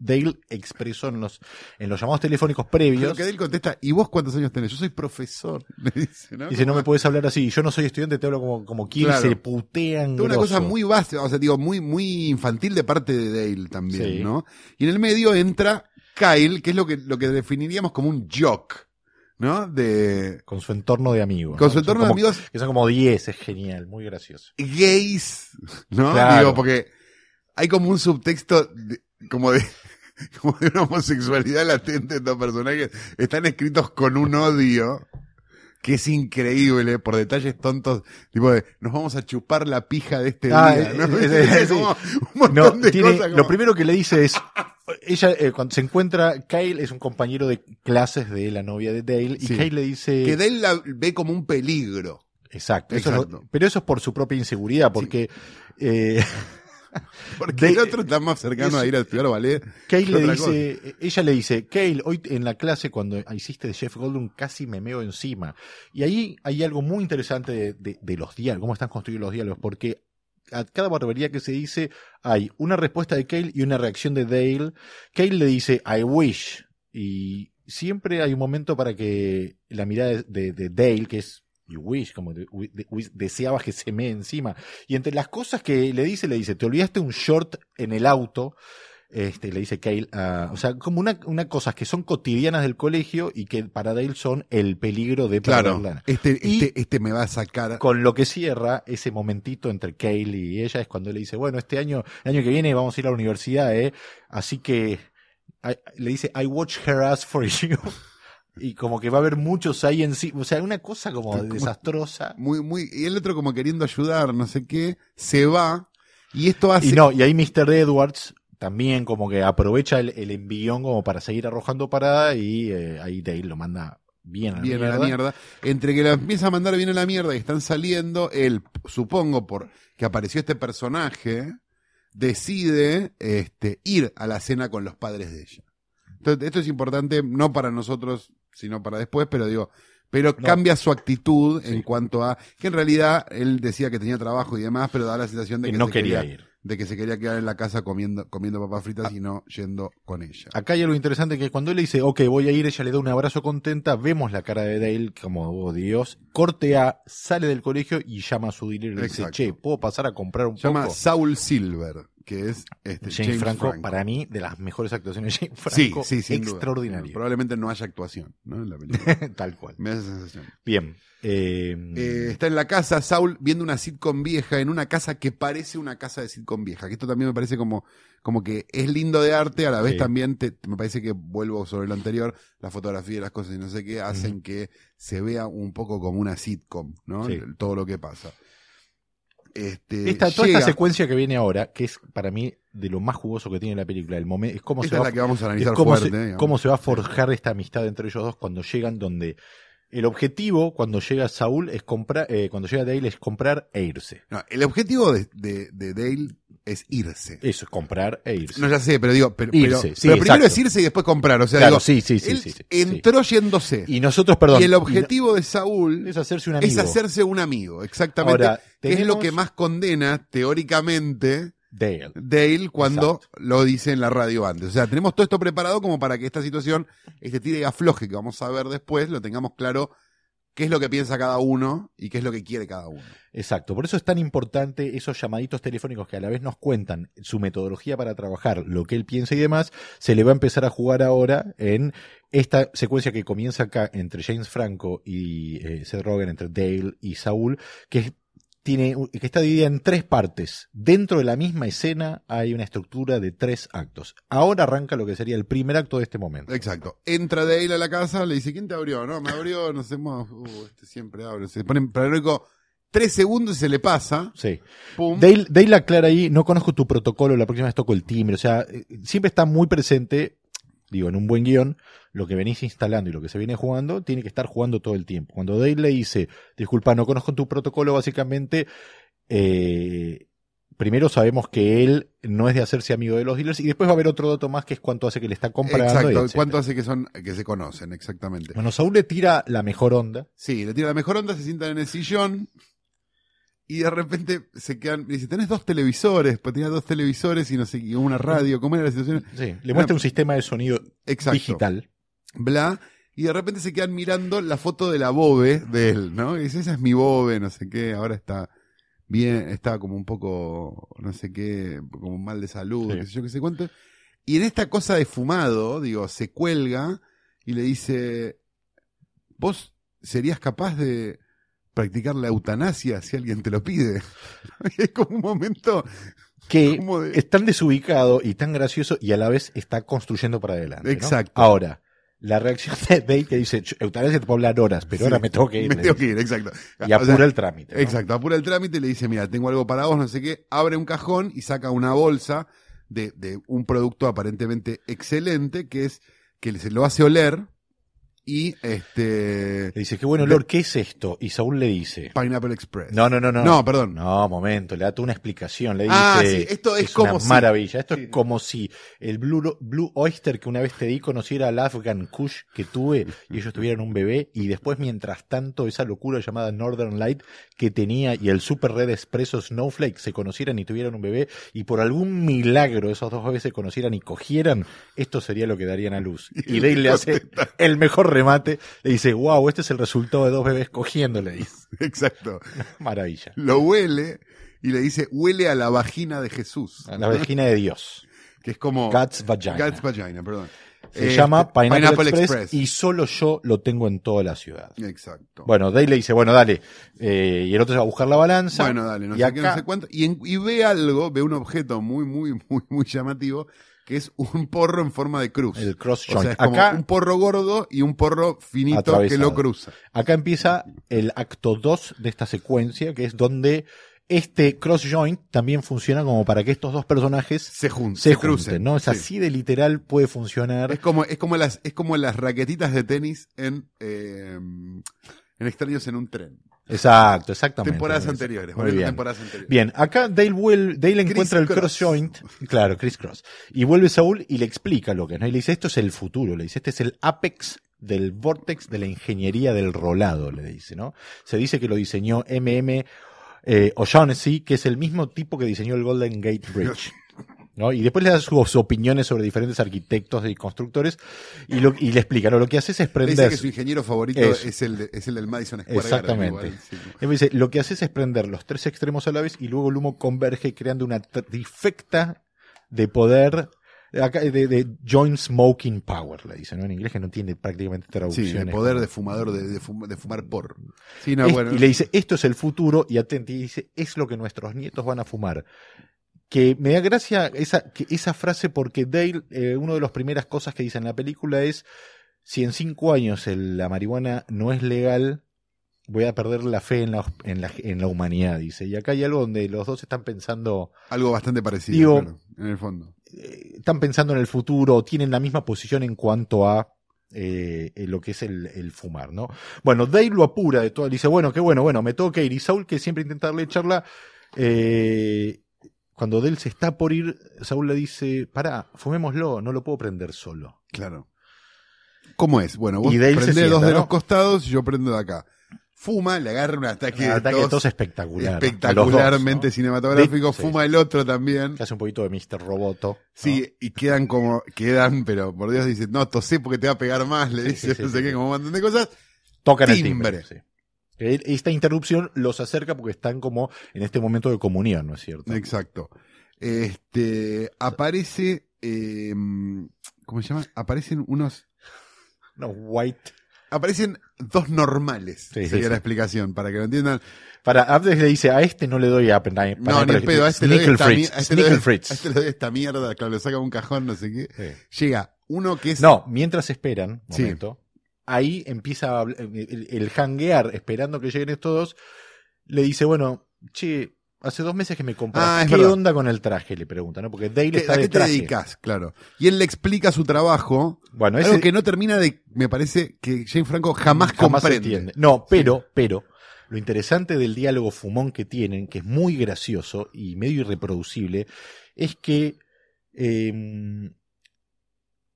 Dale expresó en los, en los llamados telefónicos Lo previos. que él contesta, ¿y vos cuántos años tenés? Yo soy profesor, le dice, ¿no? Dice, no me puedes hablar así, yo no soy estudiante, te hablo como, como Claro. se putean. Una grosso. cosa muy básica, o sea, digo, muy, muy infantil de parte de Dale también, Sí. ¿no? Y en el medio entra Kyle, que es lo que, lo que definiríamos como un jock, ¿no? De, Con su entorno de amigos. con ¿no? su entorno de amigos Que son como 10, es genial, muy gracioso. gays, ¿no? Claro. Digo, porque hay como un subtexto de- como de, como de una homosexualidad latente en estos personajes. Están escritos con un odio que es increíble por detalles tontos, tipo de, nos vamos a chupar la pija de este Ah, día, ¿no? eh, eh, como un montón No, de tiene- cosas como- lo primero que le dice es, ella eh, cuando se encuentra, Kyle es un compañero de clases de la novia de Dale, y Sí. Kyle le dice, que Dale la ve como un peligro. exacto, eso es lo- Exacto. pero eso es por su propia inseguridad, porque eh, Porque De- el otro está más cercano es- a ir al estudiar ballet. Que le dice, ella le dice, Kyle, hoy en la clase cuando hiciste de Jeff Goldblum casi me meo encima. Y ahí hay algo muy interesante de, de- de los diálogos, cómo están construidos los diálogos, porque a cada barbaridad que se dice hay una respuesta de Kyle y una reacción de Dale. Kyle le dice, I wish. Y siempre hay un momento para que la mirada de Dale, que es You wish, como de- deseabas que se me encima. Y entre las cosas que le dice, le dice, te olvidaste un short en el auto. Este, le dice Kyle, ah, o sea, como una, una cosas que son cotidianas del colegio y que para Dale son el peligro de Claro, este, Y- este, este me va a sacar. Con lo que cierra ese momentito entre Kyle y ella es cuando le dice, bueno, este año, el año que viene vamos a ir a la universidad, eh. Así que I- le dice, I watch her ass for you. Y como que va a haber muchos ahí en sí. O sea, una cosa como Como- desastrosa. Muy, muy, y el otro como queriendo ayudar, no sé qué, se va. Y esto hace. Y no, y ahí Mr. Edwards también como que aprovecha el, el envión como para seguir arrojando parada y eh, ahí Dale lo manda bien a la Bien a mierda. la mierda. Entre que la empieza a mandar bien a la mierda y están saliendo, él, supongo, por que apareció este personaje, decide este, ir a la cena con los padres de ella. Entonces, esto es importante, no para nosotros, sino para después, pero digo, pero No. cambia su actitud Sí. en cuanto a que en realidad él decía que tenía trabajo y demás, pero da la sensación de que, no se quería ir. De que se quería quedar en la casa comiendo, comiendo papas fritas y no yendo con ella. Acá hay algo interesante que cuando él le dice, ok, voy a ir, ella le da un abrazo contenta, vemos la cara de Dale como, oh Dios, corte A, sale del colegio y llama a su dealer y le dice, che, ¿puedo pasar a comprar un Se llama poco? Saul Silver, que es este, James, Franco, para mí, de las mejores actuaciones de James Franco, Sí, sí, duda. extraordinario. Probablemente no haya actuación, ¿no? En la película. Tal cual. Me da esa sensación. Bien. Eh, Eh, está en la casa, Saul viendo una sitcom vieja, en una casa que parece una casa de sitcom vieja. Que esto también me parece como, como que es lindo de arte, a la vez Sí. también te- me parece que vuelvo sobre lo anterior, la fotografía y las cosas y no sé qué, hacen que se vea un poco como una sitcom, ¿no? Sí. Todo lo que pasa. Este, esta, toda llega- esta secuencia que viene ahora, que es para mí de lo más jugoso que tiene la película, el momento, es cómo esta se es va la que vamos a analizar cómo, fuerte. se, cómo se va a forjar esta amistad entre ellos dos cuando llegan donde el objetivo cuando llega Saúl es comprar, eh, cuando llega Dale es comprar e irse. No, el objetivo de, de- de Dale es irse. Eso, es comprar e irse. No, ya sé, pero digo, pero, Irse, pero- sí, pero primero es irse y después comprar. O sea, claro, digo, sí, sí, sí, él entró yéndose. Y nosotros, perdón. y el objetivo de Saúl es hacerse un amigo. es hacerse un amigo, exactamente. Ahora, que es lo tenemos- que más condena, teóricamente, Dale. Dale cuando Exacto. lo dice en la radio antes. O sea, tenemos todo esto preparado como para que esta situación, este tire y afloje que vamos a ver después, lo tengamos claro qué es lo que piensa cada uno y qué es lo que quiere cada uno. Exacto, por eso es tan importante esos llamaditos telefónicos que a la vez nos cuentan su metodología para trabajar, lo que él piensa y demás, se le va a empezar a jugar ahora en esta secuencia que comienza acá entre James Franco y eh, Seth Rogen, entre Dale y Saúl, que es- tiene, que está dividida en tres partes. Dentro de la misma escena hay una estructura de tres actos. Ahora arranca lo que sería el primer acto de este momento. Exacto. Entra Dale a la casa, le dice, ¿quién te abrió? No, me abrió, no sé, mo- uh, este siempre abre. Se pone paranoico tres segundos y se le pasa. Sí. Pum. Dale, Dale aclara ahí, no conozco tu protocolo, la próxima vez toco el timbre, o sea, eh, siempre está muy presente, digo, en un buen guion, lo que venís instalando y lo que se viene jugando, tiene que estar jugando todo el tiempo. Cuando Dale le dice, disculpa, no conozco tu protocolo, básicamente, eh, primero sabemos que él no es de hacerse amigo de los dealers y después va a haber otro dato más que es cuánto hace que le está comprando. Exacto. ¿Cuánto hace que son, que se conocen? Exactamente. Bueno, Saúl le tira la mejor onda. Sí, le tira la mejor onda, se sientan en el sillón y de repente se quedan. dice: Tenés dos televisores, pues tenía dos televisores y no sé, y una radio. ¿Cómo era la situación? Sí, le muestra un sistema de sonido Exacto. digital. Bla. Y de repente se quedan mirando la foto de la Bobe de él, ¿no? Y dice: Esa es mi Bobe, no sé qué. Ahora está bien, está como un poco, no sé qué, como mal de salud, Sí. qué sé yo, qué sé cuánto. Y en esta cosa de fumado, digo, se cuelga y le dice: ¿Vos serías capaz de practicar la eutanasia si alguien te lo pide? Es como un momento Que de... es tan desubicado y tan gracioso y a la vez está construyendo para adelante. ¿no? Exacto. Ahora, la reacción de Dale que dice, "Ch- eutanasia te puedo hablar horas, pero Sí, ahora me tengo que ir. Me tengo que ir, exacto. Y O apura sea, el trámite. ¿no? Exacto, apura el trámite y le dice, mira, tengo algo para vos, no sé qué, abre un cajón y saca una bolsa de, de un producto aparentemente excelente, que es que se lo hace oler y este Le dice, qué bueno, Lord, ¿qué es esto? Y Saúl le dice, Pineapple Express. no, no, no, no. No, perdón. No, momento, le da toda una explicación. Le dice, Ah, sí, esto es como una si- maravilla. Esto Sí. es como si el Blue, Blue Oyster que una vez te di conociera al Afghan Kush que tuve y ellos tuvieran un bebé y después, mientras tanto, esa locura llamada Northern Light que tenía y el Super Red Espresso Snowflake se conocieran y tuvieran un bebé y por algún milagro esos dos bebés se conocieran y cogieran, esto sería lo que darían a luz. Y Dale le hace el mejor remate, le dice, wow, este es el resultado de dos bebés cogiendo, le dice. Exacto. Maravilla. Lo huele y le dice, huele a la vagina de Jesús. La vagina de Dios. Que es como... God's vagina. God's vagina, perdón. Se Este, llama Pineapple, Express, y solo yo lo tengo en toda la ciudad. Exacto. Bueno, Dale le dice, bueno, dale. Eh, y el otro se va a buscar la balanza. Bueno, dale, no y sé qué, no acá- sé cuánto. Y, en- y ve algo, ve un objeto muy, muy, muy, muy llamativo, que es un porro en forma de cruz. El cross o joint. sea, es como Acá- un porro gordo y un porro finito que lo cruza. Acá empieza el acto 2 de esta secuencia, que es donde este cross joint también funciona como para que estos dos personajes Se, jun se, se junten, crucen. ¿no? Es Sí. así de literal puede funcionar. Es como, es como las, es como las raquetitas de tenis en, eh, en extraños en un tren. Exacto, exactamente. Temporadas anteriores. Muy bien. temporadas anteriores. Bien, acá Dale, vuel- Dale encuentra el cross. joint, claro, Chris Cross, y vuelve Saúl y le explica lo que es, ¿no? Y le dice, esto es el futuro, le dice, este es el apex del vortex de la ingeniería del rolado, le dice, ¿no? Se dice que lo diseñó MM eh, O'Shaughnessy, que es el mismo tipo que diseñó el Golden Gate Bridge. ¿no? Y después le da sus opiniones sobre diferentes arquitectos y constructores y, lo, y le explica, ¿no? lo que haces es prender... dice que su ingeniero favorito es el, es el del Madison Square Exactamente. Garden, igual, sí. Dice, lo que haces es prender los tres extremos a la vez y luego el humo converge creando una trifecta de poder, de, de joint smoking power, le dicen, ¿no? En inglés que no tiene prácticamente Sí, traducción. el poder de fumador, de, de, fum- de fumar porro. Sí, no, Es- bueno. Y le dice, esto es el futuro, y atenti, y dice, es lo que nuestros nietos van a fumar. Que me da gracia esa, que esa frase porque Dale, eh, una de las primeras cosas que dice en la película es, si en cinco años el- la marihuana no es legal, voy a perder la fe en la, en la, en la humanidad, dice. Y acá hay algo donde los dos están pensando, Algo bastante parecido, Digo- claro, en el fondo. eh, están pensando en el futuro, tienen la misma posición en cuanto a eh, eh, lo que es el, el fumar, ¿no? Bueno, Dale lo apura de todo, le dice, bueno, qué bueno, bueno, me tengo que ir. Y Saúl, que siempre intenta darle charla, eh, cuando Dale se está por ir, Saúl le dice, pará, fumémoslo, no lo puedo prender solo. Claro. ¿Cómo es? Bueno, vos Y Dale prendés sienta, dos de ¿no? los costados y yo prendo de acá. Fuma, le agarra un ataque, Un ataque de tos tos espectacular. espectacularmente dos, ¿no? cinematográfico. De- sí. Fuma el otro también. Que hace un poquito de Mr. Roboto. ¿no? Sí, y quedan como, quedan, pero por Dios dice, no, tosé porque te va a pegar más, le Sí, dice, sí, no sé qué, como un montón de cosas. Tocan el Timbre. Que Esta interrupción los acerca porque están como en este momento de comunión, ¿no es cierto? Exacto. Este, aparece, eh, ¿cómo se llama? Aparecen unos, No, white. aparecen dos normales, Sí, sería sí. la explicación, para que lo entiendan. Para Abdes le dice, a este no le doy Appenheim. No, ni en pedo, a este le doy esta, a este le doy- a este le doy esta mierda, claro, le saca un cajón, no sé qué. Llega uno que es, No, mientras esperan, Sí. momento, ahí empieza habl- el, el hanguear, esperando que lleguen estos dos, le dice, bueno, che, hace dos meses que me compraste, Ah, ¿qué verdad. onda con el traje? Le pregunta, ¿no? Porque Dale ¿qué- está ¿a de qué te traje. dedicas? Claro. Y él le explica su trabajo, Bueno, algo ese que no termina de, me parece que Jane Franco jamás, jamás comprende. entiende. No, pero, pero, lo interesante del diálogo fumón que tienen, que es muy gracioso y medio irreproducible, es que eh,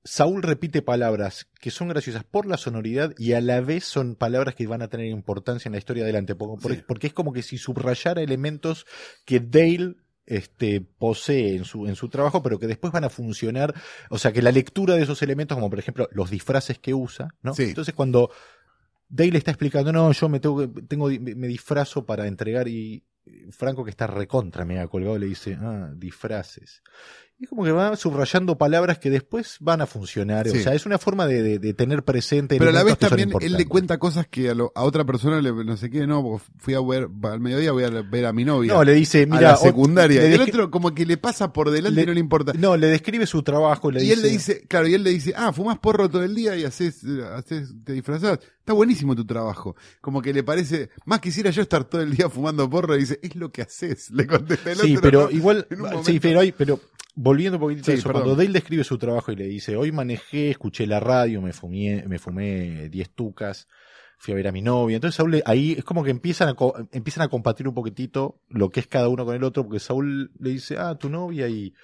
Saúl repite palabras que son graciosas por la sonoridad y a la vez son palabras que van a tener importancia en la historia adelante, por- por- Sí. porque es como que si subrayara elementos que Dale este, posee en su, en su trabajo, pero que después van a funcionar, o sea, que la lectura de esos elementos, como por ejemplo los disfraces que usa, ¿no? Sí. Entonces cuando Dale está explicando, no, yo me tengo tengo, me disfrazo para entregar y Franco que está recontra me ha colgado le dice, ah, disfraces. Y como que va subrayando palabras que después van a funcionar. Sí. O sea, es una forma de, de- de tener presente. Pero a la vez también él le cuenta cosas que a, lo- a otra persona le, no sé qué, no, fui a ver, al mediodía voy a ver a mi novia. No, le dice, a mira, la ot- secundaria. y el otro como que le pasa por delante le- y no le importa. No, le describe su trabajo. Le y dice, él le dice, claro, y él le dice, ah, fumás porro todo el día y haces, haces, te disfrazás. Está buenísimo tu trabajo. Como que le parece, más quisiera yo estar todo el día fumando porro y dice, es lo que haces. Le contesta el Sí, otro. pero ¿no? igual, En un sí, momento. pero, hay, pero volviendo un a Sí, eso, perdón. cuando Dale describe su trabajo y le dice, hoy manejé, escuché la radio, me fumé, me fumé 10 tucas, fui a ver a mi novia. Entonces Saúl le- ahí es como que empiezan a, empiezan a compartir un poquitito lo que es cada uno con el otro, porque Saúl le dice, ah, tu novia y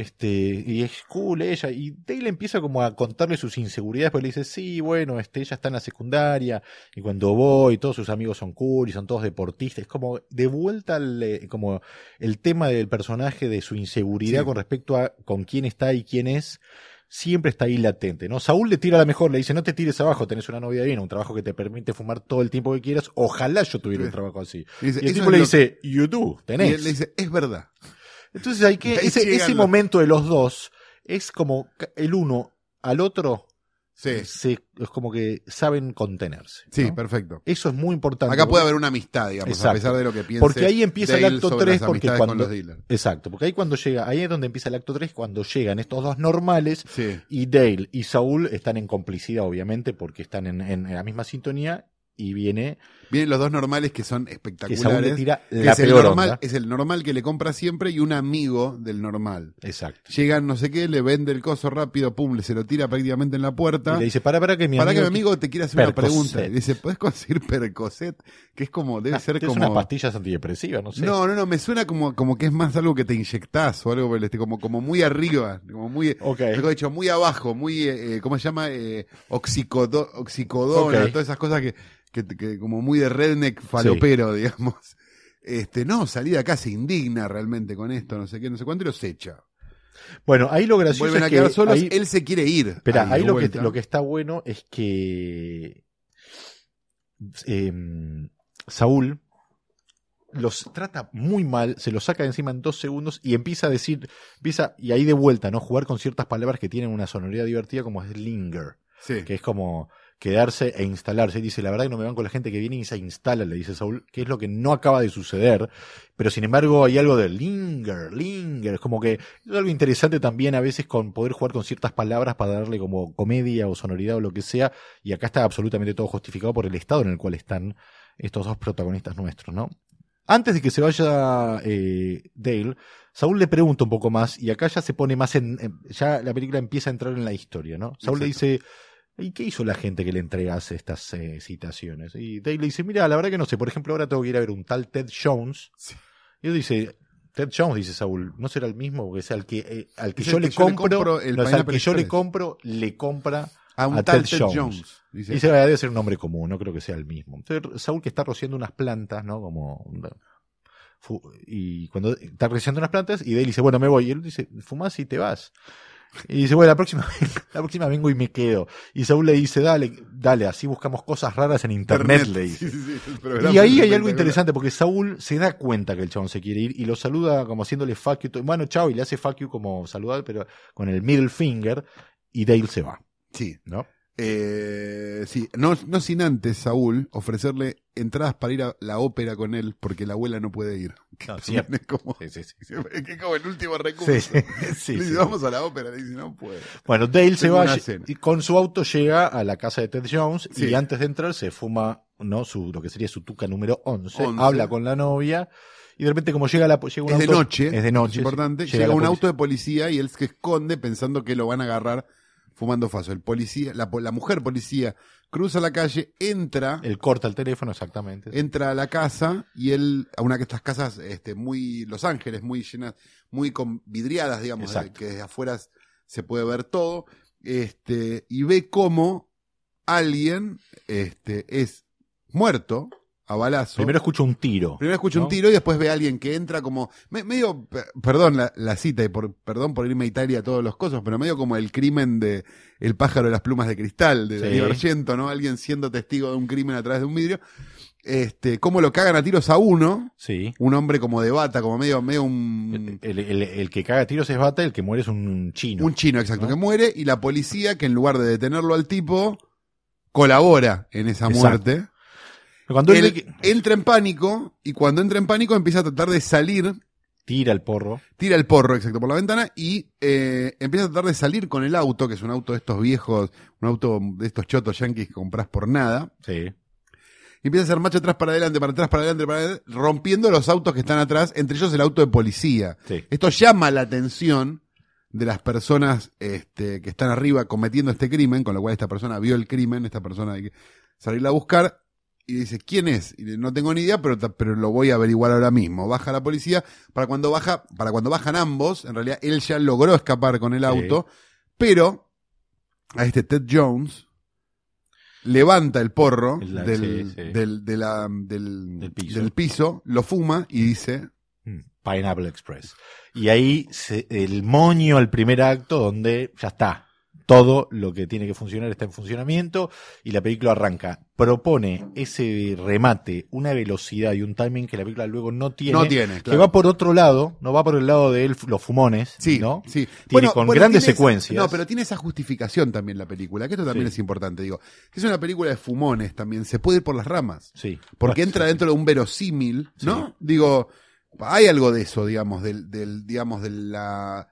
este, y es cool ella, y Dale empieza como a contarle sus inseguridades, porque le dice, sí, bueno, este, ella está en la secundaria, y cuando voy, todos sus amigos son cool y son todos deportistas, es como de vuelta al, eh, como el tema del personaje, de su inseguridad Sí. con respecto a con quién está y quién es, siempre está ahí latente, ¿no? Saúl le tira la mejor, le dice, no te tires abajo, tenés una novia bien, un trabajo que te permite fumar todo el tiempo que quieras, ojalá yo tuviera un trabajo así. Y dice, Y el "Eso tipo le dice, you do, y tenés. él le dice, es verdad. Entonces hay que, ese, momento de los dos es como el uno al otro, Sí, se, es como que saben contenerse. sí, ¿no? perfecto. Eso es muy importante. Acá puede haber una amistad, digamos, Exacto. a pesar de lo que piense. Porque ahí empieza el acto sobre 3, las porque con cuando- los dealers. Exacto, porque ahí cuando llega, ahí es donde empieza el acto 3, cuando llegan estos dos normales Sí. y Dale y Saúl están en complicidad, obviamente, porque están en, en la misma sintonía y viene Vienen los dos normales que son que espectaculares. Le tira que la es, el peor normal, onda. es el normal que le compra siempre y un amigo del normal. Exacto. Llegan no sé qué, le vende el coso rápido, pum, le se lo tira prácticamente en la puerta. Y le dice, para, para que mi Para que amigo... mi amigo te quiera hacer una pregunta. Y dice, ¿puedes conseguir Percocet? Que es como, debe Ah, ser es como... unas pastillas antidepresivas, no sé. No, no, no, me suena como, como que es más algo que te inyectás o algo el como, como muy arriba, como muy, Ok. mejor dicho, muy abajo, muy, eh, eh, ¿cómo se llama? Eh, oxicodo- oxicodona, todas esas cosas que, que, que como muy de redneck falopero, digamos. Este, no, salí de acá, se indigna realmente con esto, no sé qué, no sé cuánto, y los echa. Bueno, ahí lo gracioso Vuelven es a que quedar solos, ahí- él se quiere ir. Espera, ahí, lo, que, lo que está bueno es que em, Saúl los trata muy mal, se los saca de encima en dos segundos y empieza a decir, empieza, y ahí de vuelta, ¿no? Jugar con ciertas palabras que tienen una sonoridad divertida como es linger, Sí. que es como quedarse e instalarse. Y dice, la verdad que no me van con la gente que viene y se instala, le dice Saúl, que es lo que no acaba de suceder. Pero sin embargo hay algo de linger, linger. Es como que es algo interesante también a veces con poder jugar con ciertas palabras para darle como comedia o sonoridad o lo que sea. Y acá está absolutamente todo justificado por el estado en el cual están estos dos protagonistas nuestros, ¿no? Antes de que se vaya eh, Dale, Saúl le pregunta un poco más y acá ya se pone más en, en- ya la película empieza a entrar en la historia, ¿no? Saúl le dice, ¿y qué hizo la gente que le entregase estas eh, citaciones? Y Dale le dice, mira, la verdad que no sé, por ejemplo, ahora tengo que ir a ver un tal Ted Jones. Sí. Y él dice, Ted Jones, dice Saúl, ¿no será el mismo? Porque es al que, eh, al que yo le compro, el no, al que yo le compro, le compra A un a tal Ted Ted Jones. Jones. Dice, Dice, "Ah, debe ser un nombre común, no creo que sea el mismo. Entonces, Saúl que está rociando unas plantas, ¿no? Como. Y cuando está rociando unas plantas, y Dale dice, bueno, me voy. Y él dice, fumás y te vas. Y dice, bueno, la próxima, la próxima vengo y me quedo. Y Saúl le dice, dale, dale, así buscamos cosas raras en internet, le dice. Sí, sí, sí, Y ahí hay algo interesante porque Saúl se da cuenta que el chabón se quiere ir y lo saluda como haciéndole fuck you. Bueno, chao, y le hace fuck you como saludar, pero con el middle finger y Dale se va, Sí, ¿no? Eh, sí, no, no sin antes, Saúl, ofrecerle entradas para ir a la ópera con él, porque la abuela no puede ir. Que No, como, Sí, sí, sí. siempre- que es como el último recurso. Sí, sí, sí, le dice, vamos a la ópera, le dice, no puede. Bueno, Dale se va y con su auto llega a la casa de Ted Jones y antes de entrar se fuma no su lo que sería su tuca número 11, 11. habla con la novia y de repente como llega la llega un Es de auto noche, es de noche, es importante, llega, un policía. auto de policía y él se esconde pensando que lo van a agarrar fumando faso. El policía, la, mujer policía cruza la calle, entra, él corta el teléfono exactamente. entra a la casa y él, a una de estas casas este, muy, Los Ángeles, muy llenas, muy con vidriadas, digamos, de- que desde afuera se puede ver todo, este, y ve cómo alguien este, es muerto a balazo. Primero escucho un tiro. Primero escucha ¿no? un tiro y después ve a alguien que entra como, me- medio, pe- perdón la, la cita y por, perdón por irme a Italia a todos los cosas, pero medio como el crimen de El pájaro de las plumas de cristal, de Sí. ¿no? Alguien siendo testigo de un crimen a través de un vidrio. Este, cómo lo cagan a tiros a uno, Sí. un hombre como de bata, como medio, medio un, El, el- el que caga tiros es Bata, el que muere es un chino. un chino, exacto, ¿no? que muere y la policía que en lugar de detenerlo al tipo, colabora en esa Exacto. muerte. Cuando él, Él ve que- entra en pánico y cuando entra en pánico empieza a tratar de salir tira el porro. tira el porro, exacto, por la ventana y eh, empieza a tratar de salir con el auto, que es un auto de estos viejos, un auto de estos chotos yankees que compras por nada. Sí. Y empieza a hacer marcha atrás para adelante, para atrás, para adelante, para adelante, rompiendo los autos que están atrás, entre ellos el auto de policía. Sí. Esto llama la atención de las personas este, que están arriba cometiendo este crimen, con lo cual esta persona vio el crimen, esta persona hay que salirla a buscar y dice, ¿quién es? Y no tengo ni idea, pero, pero lo voy a averiguar ahora mismo. Baja la policía, para cuando baja, para cuando bajan ambos, en realidad él ya logró escapar con el Sí. auto, pero a este Ted Jones levanta el porro El- del, sí, sí. del, de la- del, Del piso. del piso, lo fuma y dice, Mm, Pineapple Express. Y ahí se- el moño al primer acto donde ya está. Todo lo que tiene que funcionar está en funcionamiento y la película arranca. Propone ese remate, una velocidad y un timing que la película luego no tiene. no tiene, Que claro. va por otro lado, no va por el lado de él, los fumones, Sí, ¿no? sí. Tiene con grandes tiene esa- secuencias. no, pero tiene esa justificación también la película, que esto también Sí. es importante, digo. Es una película de fumones también, se puede ir por las ramas. Sí. Porque Ah, entra sí. dentro de un verosímil, ¿no? Sí. Digo, hay algo de eso, digamos, del, del, digamos, de la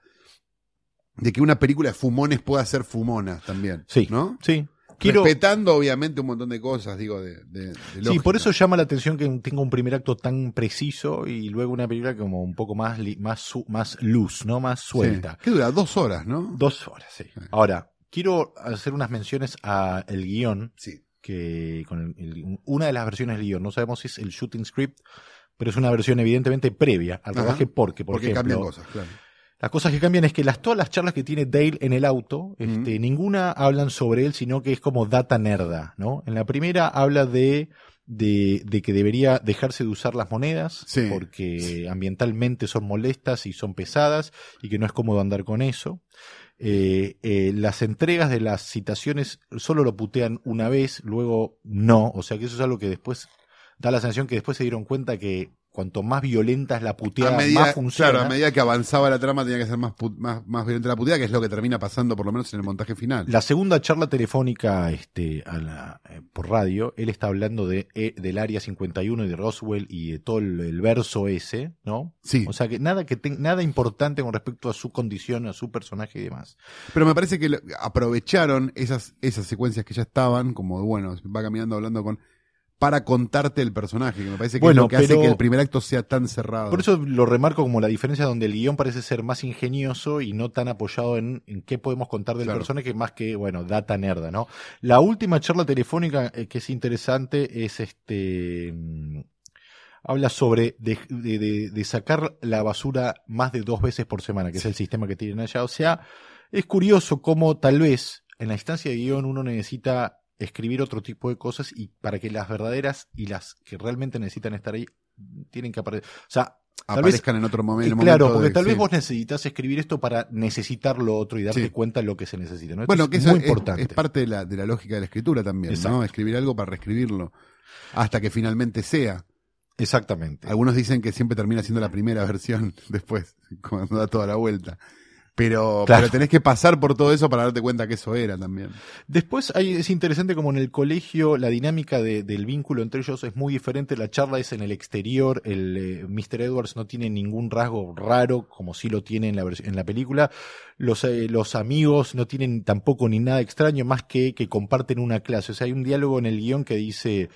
de que una película de fumones pueda ser fumona también. Sí. ¿No? Sí. quiero... Respetando, obviamente, un montón de cosas, digo, de, de, de Sí, por eso llama la atención que tenga un primer acto tan preciso y luego una película como un poco más, li- más, su- más luz, ¿no? Más Sí. suelta. ¿Qué dura? Dos horas, ¿no? Dos horas, sí. Ahora, quiero hacer unas menciones a el guion, Sí. que con el- el- una de las versiones del guion, no sabemos si es el shooting script, pero es una versión evidentemente previa al rodaje porque, por Porque ejemplo, cambian cosas, claro. Las cosas que cambian es que las, todas las charlas que tiene Dale en el auto, este, ninguna hablan sobre él, sino que es como data nerda, ¿no? En la primera habla de, de, de que debería dejarse de usar las monedas, Sí. porque ambientalmente son molestas y son pesadas, y que no es cómodo andar con eso. Eh, eh, las entregas de las citaciones solo lo putean una vez, luego no, o sea que eso es algo que después da la sensación que después se dieron cuenta que cuanto más violenta es la puteada, medida, más funciona. claro, a medida que avanzaba la trama tenía que ser más, más, más violenta la puteada, que es lo que termina pasando por lo menos en el montaje final. La segunda charla telefónica este, a la, eh, por radio, él está hablando de, eh, del Área 51 y de Roswell y de todo el, el verso ese, ¿no? Sí, O sea que nada que ten- nada importante con respecto a su condición, a su personaje y demás. pero me parece que aprovecharon esas, esas secuencias que ya estaban, como bueno, va caminando hablando con para contarte el personaje, que me parece que Bueno, es lo que hace que el primer acto sea tan cerrado. Por eso lo remarco como la diferencia donde el guion parece ser más ingenioso y no tan apoyado en, en qué podemos contar del Claro. personaje más que, bueno, data nerda, ¿no? La última charla telefónica eh, que es interesante es este... mm, Habla sobre de, de- de- de sacar la basura más de dos veces por semana, que es el sistema que tienen allá. O sea, es curioso cómo tal vez en la instancia de guion uno necesita escribir otro tipo de cosas y para que las verdaderas y las que realmente necesitan estar ahí tienen que aparecer. O sea, tal vez aparezcan en otro y momento. claro, porque de- tal vez vos necesitas escribir esto para necesitar lo otro y darte Sí. cuenta de lo que se necesita. ¿no? Bueno, es que eso muy es, importante. es parte de la, de la lógica de la escritura también, Exacto. ¿no? Escribir algo para reescribirlo hasta que finalmente sea. Exactamente. Algunos dicen que siempre termina siendo la primera versión después, cuando da toda la vuelta. Pero, Claro. pero tenés que pasar por todo eso para darte cuenta que eso era también. Después hay, es interesante como en el colegio la dinámica de- del vínculo entre ellos es muy diferente. La charla es en el exterior. El eh, Mr. Edwards no tiene ningún rasgo raro como sí lo tiene en la, en la película. Los, eh, los amigos no tienen tampoco ni nada extraño más que que comparten una clase. O sea, hay un diálogo en el guion que dice,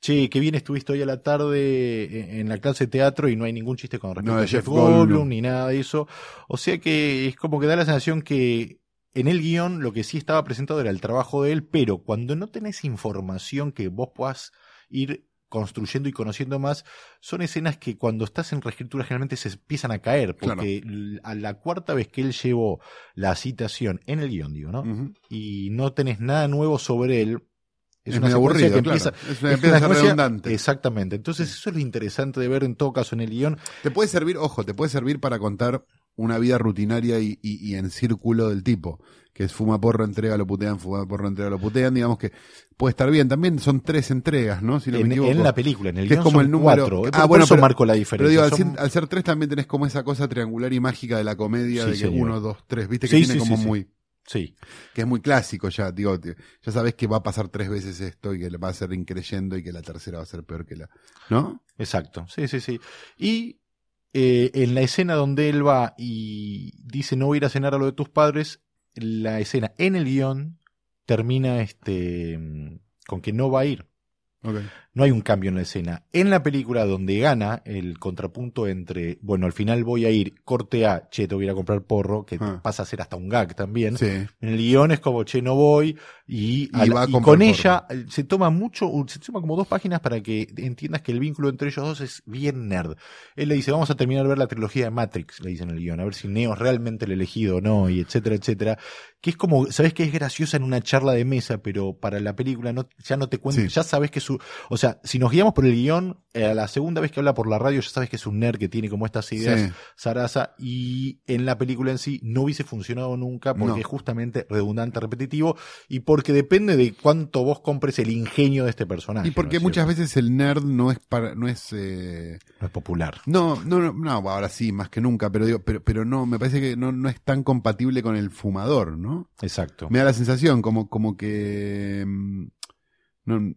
che, qué bien estuviste hoy a la tarde en- en la clase de teatro y no hay ningún chiste con respecto No, a Jeff Goldblum. Goldblum ni nada de eso. O sea que es como que da la sensación que en el guion lo que sí estaba presentado era el trabajo de él, pero cuando no tenés información que vos puedas ir construyendo y conociendo más, son escenas que cuando estás en reescritura generalmente se empiezan a caer, porque a la cuarta vez que él llevó la citación en el guion, digo, ¿no? Y no tenés nada nuevo sobre él, es, Es una que claro. empieza, Es una- es una redundante. Exactamente. Entonces, eso es lo interesante de ver en todo caso en el guion. Te puede servir, ojo, te puede servir para contar una vida rutinaria y, y- y en círculo del tipo. Que es fuma porro, entrega, lo putean, fuma porro, entrega, lo putean. Digamos que puede estar bien. También son tres entregas, ¿no? Si no en, me equivoco. en la película, en el Que es guion como son el número- cuatro. Ah, Por- bueno, eso pero- marco la Pero diferencia. digo, al, Son- ser, al ser tres también tenés como esa cosa triangular y mágica de la comedia Sí, de que señor. uno, dos, tres. Viste que Sí, tiene sí, como sí, sí. muy. Sí. que es muy clásico ya, digo, ya sabes que va a pasar tres veces esto y que le va a ser increyendo y que la tercera va a ser peor que la, ¿no? Exacto, sí, sí, sí. Y eh, en la escena donde él va y dice no voy a ir a cenar a lo de tus padres, la escena en el guion termina este mm, con que no va a ir. No hay un cambio en la escena. En la película donde gana el contrapunto entre, bueno, al final voy a ir, corte A, che, te voy a ir a comprar porro, que Ah. pasa a ser hasta un gag también. Sí. En el guion es como, che, no voy, y, Y a la- va a y comprar con ella eh, se toma mucho, se toma como dos páginas para que entiendas que el vínculo entre ellos dos es bien nerd. Él le dice, vamos a terminar de ver la trilogía de Matrix, le dice en el guion, a ver si Neo es realmente el elegido o no, y etcétera, etcétera. Que es como, sabes que es graciosa en una charla de mesa, pero para la película no, ya no te cuento, Sí. ya sabes que o sea, si nos guiamos por el guion, eh, la segunda vez que habla por la radio ya sabes que es un nerd que tiene como estas ideas Sí. Sarasa y en la película en sí no hubiese funcionado nunca porque No. es justamente redundante, repetitivo y porque depende de cuánto vos compres el ingenio de este personaje. Y porque ¿no es muchas cierto? veces el nerd no es para, no es, eh, no es popular. no, no, no, no, aquí sí, más que nunca, pero digo, pero, pero no, me parece que no, no es tan compatible con el fumador, ¿no? Exacto. Me da la sensación como, como que, mm, no,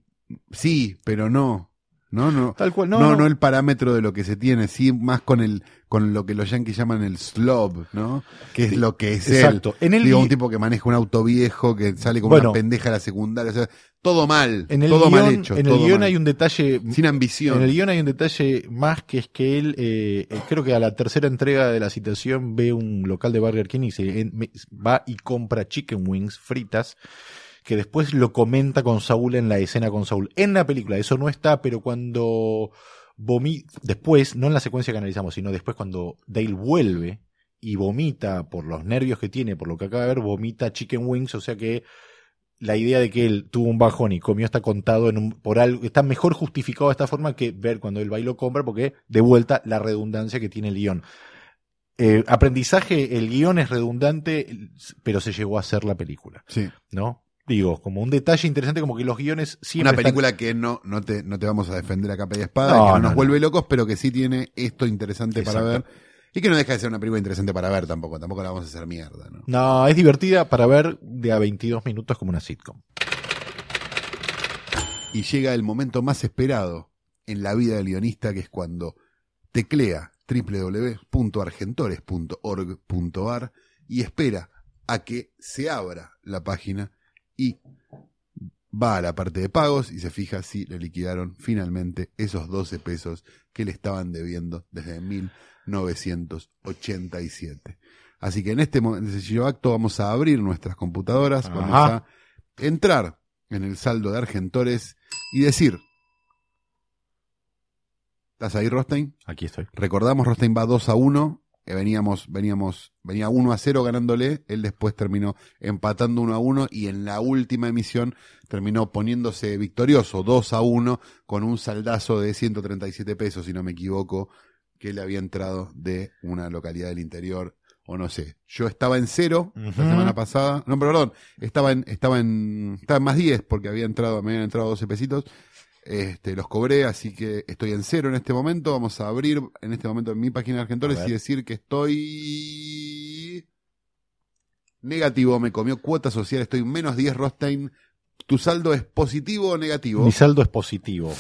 sí, pero no. ¿no? No, Tal cual, no, no, no. no el parámetro de lo que se tiene, sí más con el con lo que los yankees llaman el slob, ¿no? Que es lo que es exacto. él. En el Digo, un tipo que maneja un auto viejo, que sale con Bueno. una pendeja a la secundaria, o sea, todo mal, En el todo guion, mal hecho, en el guion mal. hay un detalle sin ambición. En el guion hay un detalle más que es que él, eh, eh, creo que a la tercera entrega de la citación ve un local de Burger King y se en- va y compra chicken wings fritas que después lo comenta con Saúl en la escena con Saúl. En la película eso no está, pero cuando vomita, después, no en la secuencia que analizamos, sino después cuando Dale vuelve y vomita por los nervios que tiene, por lo que acaba de ver, vomita chicken wings, o sea que la idea de que él tuvo un bajón y comió está contado en un, por algo, está mejor justificado de esta forma que ver cuando él va y lo compra, porque de vuelta la redundancia que tiene el guion. Eh, aprendizaje, el guion es redundante, pero se llegó a hacer la película, Sí. ¿no? Digo, como un detalle interesante, como que los guiones siempre. Una están- película que no, no, te, no te vamos a defender a capa y espada, No, que no, no, nos no. vuelve locos, pero que sí tiene esto interesante para ver. Y que no deja de ser una película interesante para ver tampoco, tampoco la vamos a hacer mierda, ¿no? No, es divertida para ver de a 22 minutos como una sitcom. Y llega el momento más esperado en la vida del guionista, que es cuando teclea www.argentores.org.ar y espera a que se abra la página y va a la parte de pagos y se fija si le liquidaron finalmente esos 12 pesos que le estaban debiendo desde 1987. Así que en este sencillo acto, vamos a abrir nuestras computadoras, vamos a entrar en el saldo de Argentores y decir, ¿estás ahí, Rostein? Aquí estoy. Recordamos, Rostein va 2 a 1. Veníamos, veníamos, venía 1 a 0 ganándole. Él después terminó empatando 1 a 1 y en la última emisión terminó poniéndose victorioso 2 a 1 con un saldazo de 137 pesos, si no me equivoco, que le había entrado de una localidad del interior o no sé. Yo estaba en cero la semana pasada. No, perdón, estaba en, estaba en, estaba en más 10 porque había entrado, me habían entrado 12 pesitos. Este, los cobré, así que estoy en cero en este momento. Vamos a abrir en este momento en mi página de Argentores y decir que estoy negativo. Me comió cuota social, estoy menos 10 Rostein. ¿Tu saldo es positivo o negativo? Mi saldo es positivo.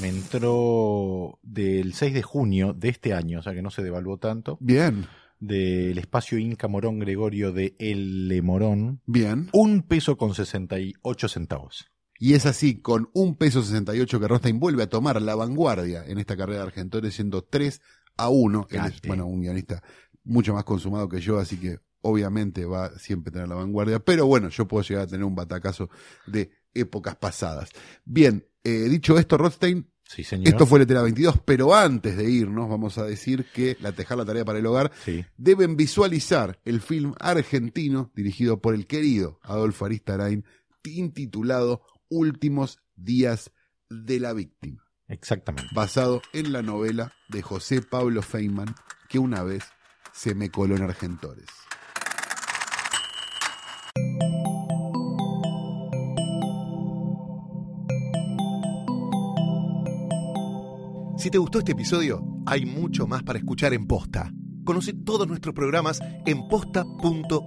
Me entró del 6 de junio de este año, o sea que no se devaluó tanto, Bien, del espacio Inca Morón Gregorio de El Morón, bien. un peso con 68 centavos. Y es así, con un peso 68 que Rostein vuelve a tomar la vanguardia en esta carrera de Argentores, siendo 3 a 1. Él es, bueno, un guionista mucho más consumado que yo, así que obviamente va a siempre tener la vanguardia. Pero bueno, yo puedo llegar a tener un batacazo de épocas pasadas. Bien, eh, dicho esto, Rothstein, Sí, señor. esto fue Letera 22, pero antes de irnos, vamos a decir que la tejar la tarea para el hogar Sí. deben visualizar el film argentino dirigido por el querido Adolfo Aristarain, intitulado Últimos días de la víctima, Exactamente. basado en la novela de José Pablo Feynman, que una vez se me coló en Argentores. Si te gustó este episodio, hay mucho más para escuchar en Posta. Conoce todos nuestros programas en posta.fm.